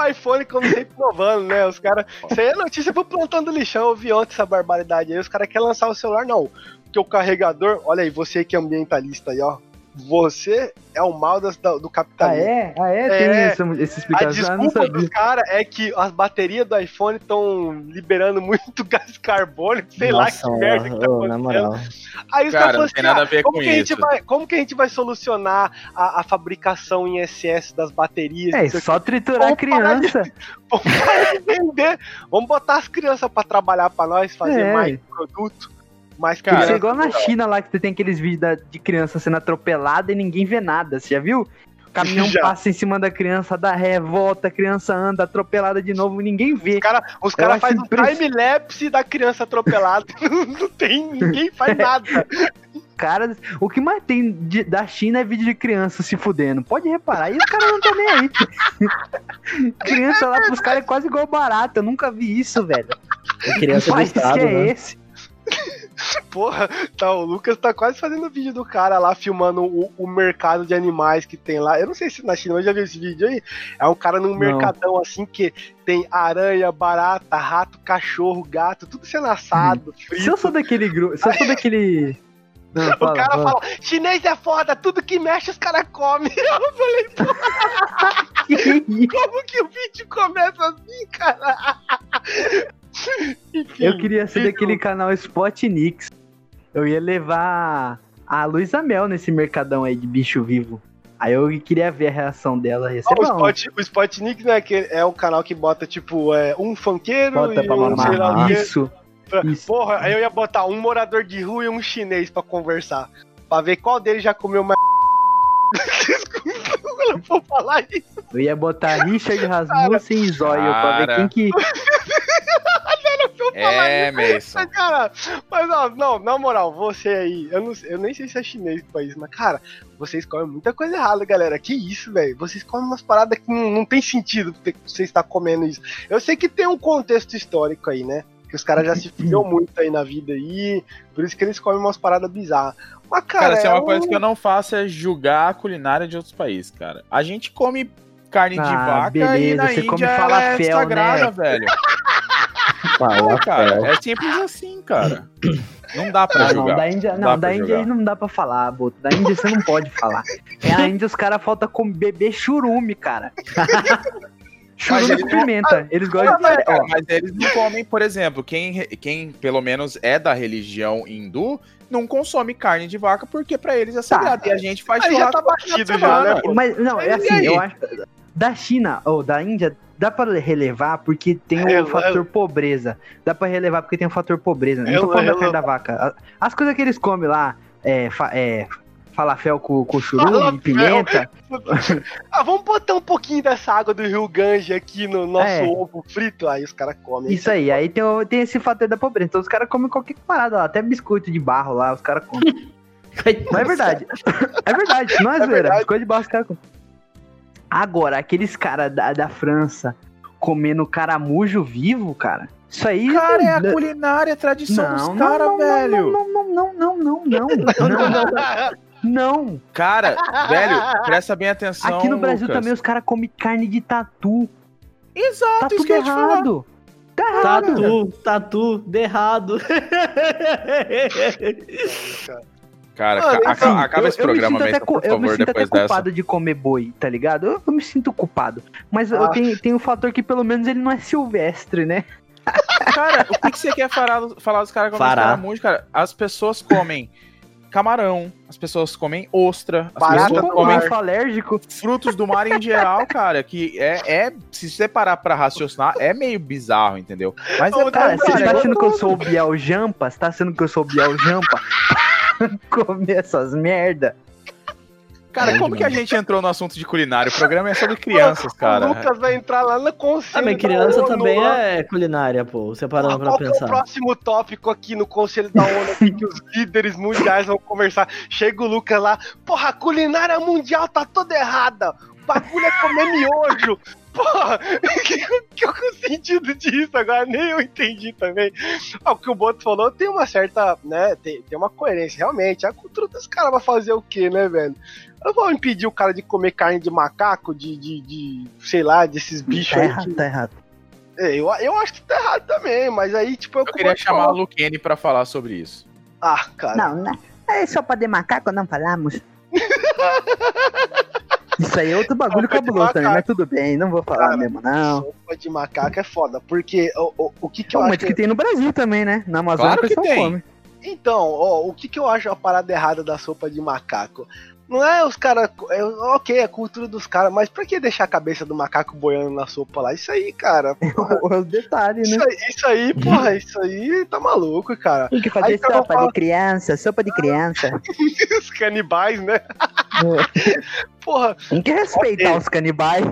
iPhone, como sempre, inovando, né? Os caras. Isso aí é notícia pro plantando lixão. Eu vi ontem essa barbaridade aí. Os caras querem lançar o celular, não. Porque o carregador. Olha aí, você que é ambientalista aí, ó. Você é o mal das- da- do Ah, capitalismo. é? Ah, é? É. Tem essa, essa A explicação? Ah, não desculpa dos caras é que as baterias do iPhone estão liberando muito gás carbônico, sei lá que Nossa, merda que tá ô, na acontecendo. moral. Aí os Cara, caras tem assim, nada ah, a ver como com que a gente isso. vai, como que a gente vai solucionar a, a fabricação em excesso das baterias? É, o só triturar a Vamos parar de- criança. Vamos parar de vender. Vamos botar as crianças pra trabalhar pra nós, fazer É. mais produto, mais Cara, Isso é na China lá que você tem aqueles vídeos da- de criança sendo atropelada e ninguém vê nada. Você já viu? O caminhão Já. passa em cima da criança, dá ré, volta, a criança anda atropelada de novo, ninguém vê. Os caras os cara acho fazem um time-lapse da criança atropelada. não tem, ninguém faz nada. Cara, o que mais tem de- da China é vídeo de criança se fudendo. Pode reparar, e os caras não estão nem aí. criança lá pros caras é quase igual barata. Eu nunca vi isso, velho. E criança que do país estado, que é né? esse? Porra, tá, o Lucas tá quase fazendo vídeo do cara lá, filmando o, o mercado de animais que tem lá. Eu não sei se na China, eu já vi esse vídeo aí. É um cara num mercadão assim que tem aranha, barata, rato, cachorro, gato, tudo sendo assado, Se frito. eu sou daquele grupo. Se eu sou daquele. Não, O fala, cara fala. fala, chinês é foda, tudo que mexe os caras comem. Eu falei, como que o vídeo começa assim, cara? Eu queria ser daquele canal Spotnix. Eu ia levar a Luísa Mel nesse mercadão aí de bicho vivo. Aí eu queria ver a reação dela. Ia ser Ó, o, bom. Spot, o Spotnik né, que é o canal que bota, tipo, é, um funkeiro Bota e pra um mamar. Isso. isso. Porra, aí eu ia botar um morador de rua e um chinês pra conversar. Pra ver qual deles já comeu mais. Desculpa, eu não vou falar isso. Eu ia botar Richard Rasmussen e Zóio pra ver quem que. É, Mason. Mas, cara, mas ó, não, na moral, você aí, eu, não, eu nem sei se é chinês o país, mas, cara, vocês comem muita coisa errada, galera. Que isso, velho? Vocês comem umas paradas que não, não tem sentido você estar comendo isso. Eu sei que tem um contexto histórico aí, né? Que os caras já se fudeu muito aí na vida aí, por isso que eles comem umas paradas bizarras. Mas, cara, Cara, se é uma um- coisa que eu não faço é julgar a culinária de outros países, cara. A gente come carne de Ah, vaca e beleza, na você Índia come ela é falafel, sagrada, né? velho. Fala, É, cara, cara. é simples assim, cara. Não dá pra Ah, não, da Índia, Dá não, da Índia jogar. não dá pra falar, Boto. Da Índia você não pode falar. É, a Índia os caras faltam com beber churume, cara. churume eles com pimenta. Eles gostam de. Mas, mas eles não comem, por exemplo, quem, quem pelo menos é da religião hindu, não consome carne de vaca porque pra eles é sagrado. E a gente faz Aí já churrasco tá de batido já, né? Mas, não, é assim, aí? eu acho. Da China ou da Índia, dá pra relevar porque tem o Releva. fator pobreza. Dá pra relevar porque tem o fator pobreza. Não tô Releva. falando da carne da vaca. As coisas que eles comem lá, é, é, falafel com, com churume, pimenta. Ah, vamos botar um pouquinho dessa água do Rio Gange aqui no nosso É. ovo frito, aí os caras comem. Isso aí, aí tem, tem esse fator da pobreza. Então os caras comem qualquer parada lá, até biscoito de barro lá, os caras comem. Mas é verdade. É verdade, não é, zoeira. verdade. Biscoito de barro os caras comem. Agora, aqueles caras da, da França comendo caramujo vivo, cara. Isso aí. Cara, é a não, culinária, a tradição não, dos não, caras, não, velho. Não, não, não, não, não, não, não, não, não. Cara, velho, presta bem atenção. Aqui no Brasil Lucas. também os caras comem carne de tatu. Exato, Tá isso tudo que eu ia te falar. errado. Tá errado. Tatu, tatu, de errado. Cara, Mano, Assim, acaba, acaba eu- esse eu programa mesmo, por cu- Eu me favor, sinto até dessa. culpado de comer boi, tá ligado? Eu, eu me sinto culpado. Mas eu Ah. tenho, tem um fator que pelo menos ele não é silvestre, né? Cara, o que, que você quer falar, falar dos caras que comem caramujo, cara? As pessoas comem camarão, as pessoas comem ostra, as Barata pessoas comem mar. alérgico. frutos do mar em geral, cara, que é, é se você parar pra raciocinar, é meio bizarro, entendeu? Mas é Cara, você tá achando que eu sou o Biel Jampa? Você tá achando que eu sou o Biel Jampa? Comer essas merda? Cara, como que a gente entrou no assunto de culinária? O programa é sobre crianças, O cara. Lucas vai entrar lá na conselho. Ah, mas da criança ONU, também lá. é culinária, pô. Você parando pra Qual que é o pensar. próximo tópico aqui no Conselho da ONU aqui que os líderes mundiais vão conversar? Chega o Lucas lá, porra, a culinária mundial tá toda errada. O bagulho é comer miojo. Porra, que, que, o sentido disso agora? Nem eu entendi também. Ah, o que o Boto falou tem uma certa, né, tem, tem uma coerência, realmente. A cultura dos caras vai fazer o quê, né, velho? Eu vou impedir o cara de comer carne de macaco, de, de, de sei lá, desses bichos Tá aí. errado, que- tá errado. É, eu, eu acho que tá errado também, mas aí, tipo, Eu queria chamar a Luquene pra falar sobre isso. Ah, cara. Não, não. É sopa de macaco, não falamos. Isso aí é outro bagulho cabuloso também, mas tudo bem, não vou falar Cara, mesmo, não. Sopa de macaco é foda, porque o, o, o que que eu Pô, acho mas que... tem no Brasil também, né? Na Amazônia Claro o que pessoal come. Então, ó, o que que eu acho a parada errada da sopa de macaco? Não é os caras... É, ok, é a cultura dos caras, mas pra que deixar a cabeça do macaco boiando na sopa lá? Isso aí, cara. Os detalhes, né? Isso aí, isso aí, porra, isso aí tá maluco, cara. Tem que fazer Aí, sopa fala- de criança, sopa de criança. Os canibais, né? Porra, Tem que respeitar Ok. os canibais.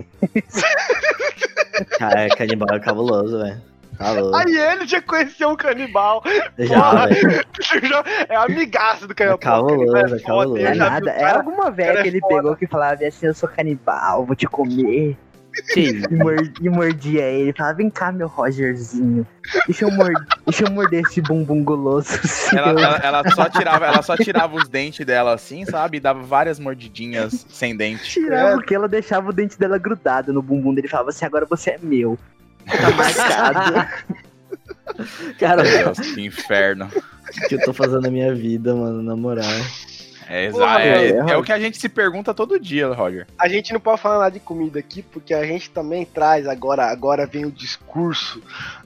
Cara, é canibal é cabuloso, velho. Cabuloso. aí ele já conheceu um canibal. Já. Já é amigaço do canibal. É cabuloso, Pô, é cabuloso. É nada, é alguma velha é que ele foda. pegou que falava assim, eu sou canibal, vou te comer. Que E, e mordia ele, falava, vem cá, meu Rogerzinho. Deixa eu, mor- deixa eu morder esse bumbum guloso. seu." Ela, ela- ela só tirava, ela só tirava os dentes dela assim, sabe? E dava várias mordidinhas sem dente. Tirava o que ela deixava o dente dela grudado no bumbum dele. Falava assim, agora você é meu. Tá marcado. Cara, Meu Deus, que inferno. o que eu tô fazendo na minha vida, mano, na moral. É, Porra, é- velho. é o que a gente se pergunta todo dia, Roger. A gente não pode falar nada de comida aqui, porque a gente também traz agora, agora vem o discurso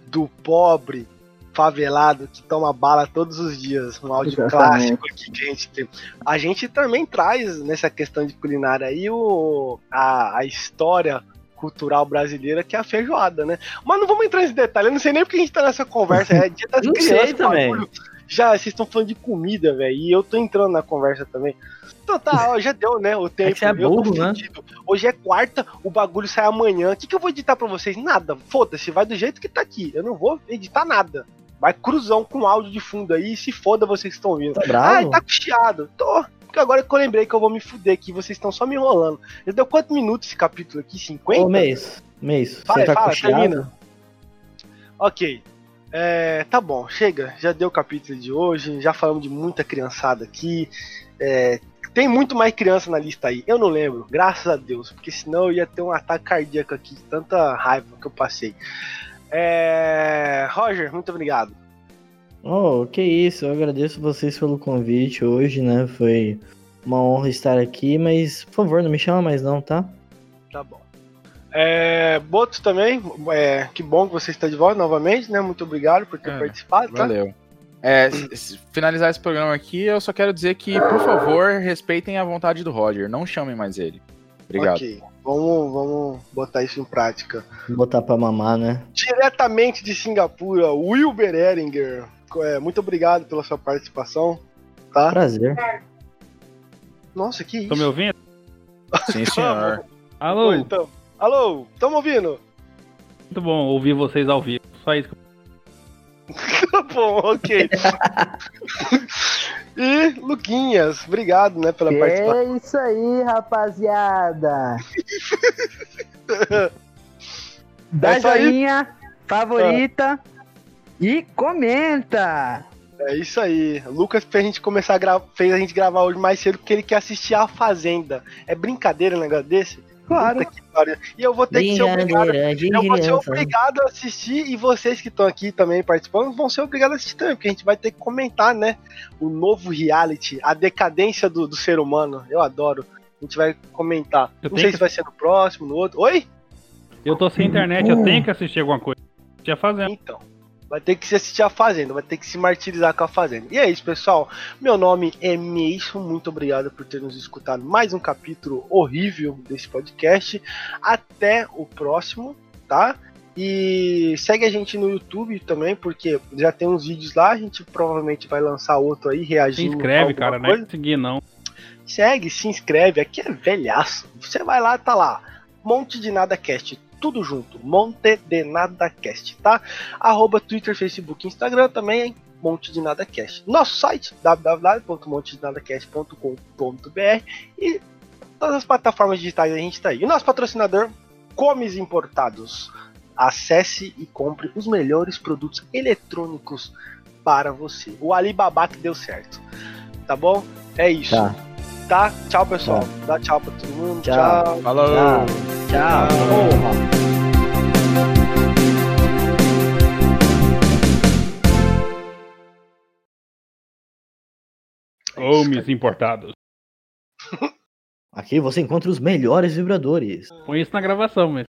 do pobre favelado que toma bala todos os dias, um áudio Exatamente. clássico aqui que a gente tem. A gente também traz nessa questão de culinária aí o, a, a história cultural brasileira que é a feijoada, né? Mas não vamos entrar nesse detalhe, eu não sei nem porque a gente tá nessa conversa, é dia das Não crianças, sei também. bagulho. Já, vocês estão falando de comida, velho, e eu tô entrando na conversa também. Então tá, ó, já deu, né, o tempo. você é eu tô burro, né? Hoje é quarta, o bagulho sai amanhã. O que, que eu vou editar pra vocês? Nada. Foda-se, vai do jeito que tá aqui. Eu não vou editar nada. Vai cruzão com áudio de fundo aí se foda vocês que estão ouvindo. Tá Ai, bravo? tá chiado. Tô. Porque agora que eu lembrei que eu vou me fuder aqui, vocês estão só me enrolando. Já deu quantos minutos esse capítulo aqui? 50? Ô, Mês, Mês, Fala, você tá fala, termina. Ok. É, tá bom, chega. Já deu o capítulo de hoje. Já falamos de muita criançada aqui. É, tem muito mais criança na lista aí. Eu não lembro, graças a Deus. Porque senão eu ia ter um ataque cardíaco aqui. de Tanta raiva que eu passei. É, Roger, muito obrigado. Oh, que isso, eu agradeço vocês pelo convite hoje, né? Foi uma honra estar aqui, mas por favor, não me chama mais não, tá? Tá bom. É, Boto também, é, que bom que você está de volta novamente, né? Muito obrigado por ter É, participado, tá? Valeu. É, finalizar esse programa aqui, eu só quero dizer que, por favor, respeitem a vontade do Roger. Não chamem mais ele. Obrigado. Ok, vamos, vamos botar isso em prática. Vou botar pra mamar, né? Diretamente de Singapura, Wilber Eringer. É, muito obrigado pela sua participação. Tá? Prazer. Nossa, que isso? Tô me ouvindo? Sim, senhor. Alô, Oi, então. Alô, tamo ouvindo? muito bom ouvir vocês ao vivo. Só isso que eu Tá bom, ok. E Luquinhas, obrigado, né, pela participação. É isso aí, rapaziada. Dá É isso aí. joinha, favorita e comenta. É isso aí. O Lucas fez a gente começar a gra... fez a gente gravar hoje mais cedo porque ele quer assistir a Fazenda. É brincadeira um negócio desse? Claro. E eu vou ter que ser obrigado. Eu vou ser obrigado a assistir e vocês que estão aqui também participando vão ser obrigados a assistir também, porque a gente vai ter que comentar, né? O novo reality, a decadência do, do ser humano. Eu adoro. A gente vai comentar. Eu Não sei que- se vai ser no próximo, no outro. Oi? Eu tô sem internet, eu tenho que assistir alguma coisa. Já fazendo. Então. Vai ter que se assistir a Fazenda, vai ter que se martirizar com a Fazenda. E é isso, pessoal. Meu nome é Meison, muito obrigado por ter nos escutado mais um capítulo horrível desse podcast. Até o próximo, tá? E segue a gente no YouTube também, porque já tem uns vídeos lá, a gente provavelmente vai lançar outro aí, Se reagindo. a inscreve, cara, não coisa. é seguir não. Segue, se inscreve, aqui é velhaço. Você vai lá, tá lá. Monte de Nada Cast, tudo junto. Monte de Nada Cast, tá? Arroba Twitter, Facebook, Instagram também, hein? Monte de Nada Cast. Nosso site, www.montedenadacast.com.br e todas as plataformas digitais a gente tá aí. E nosso patrocinador, Comes Importados. Acesse e compre os melhores produtos eletrônicos para você. O Alibaba que deu certo. Tá bom? É isso. Tá. Tá? Tchau, pessoal. Dá tchau pra todo mundo. Tchau. tchau. Falou! Tchau. Tchau. Porra. Homens importados. Aqui você encontra os melhores vibradores. Põe isso na gravação mesmo.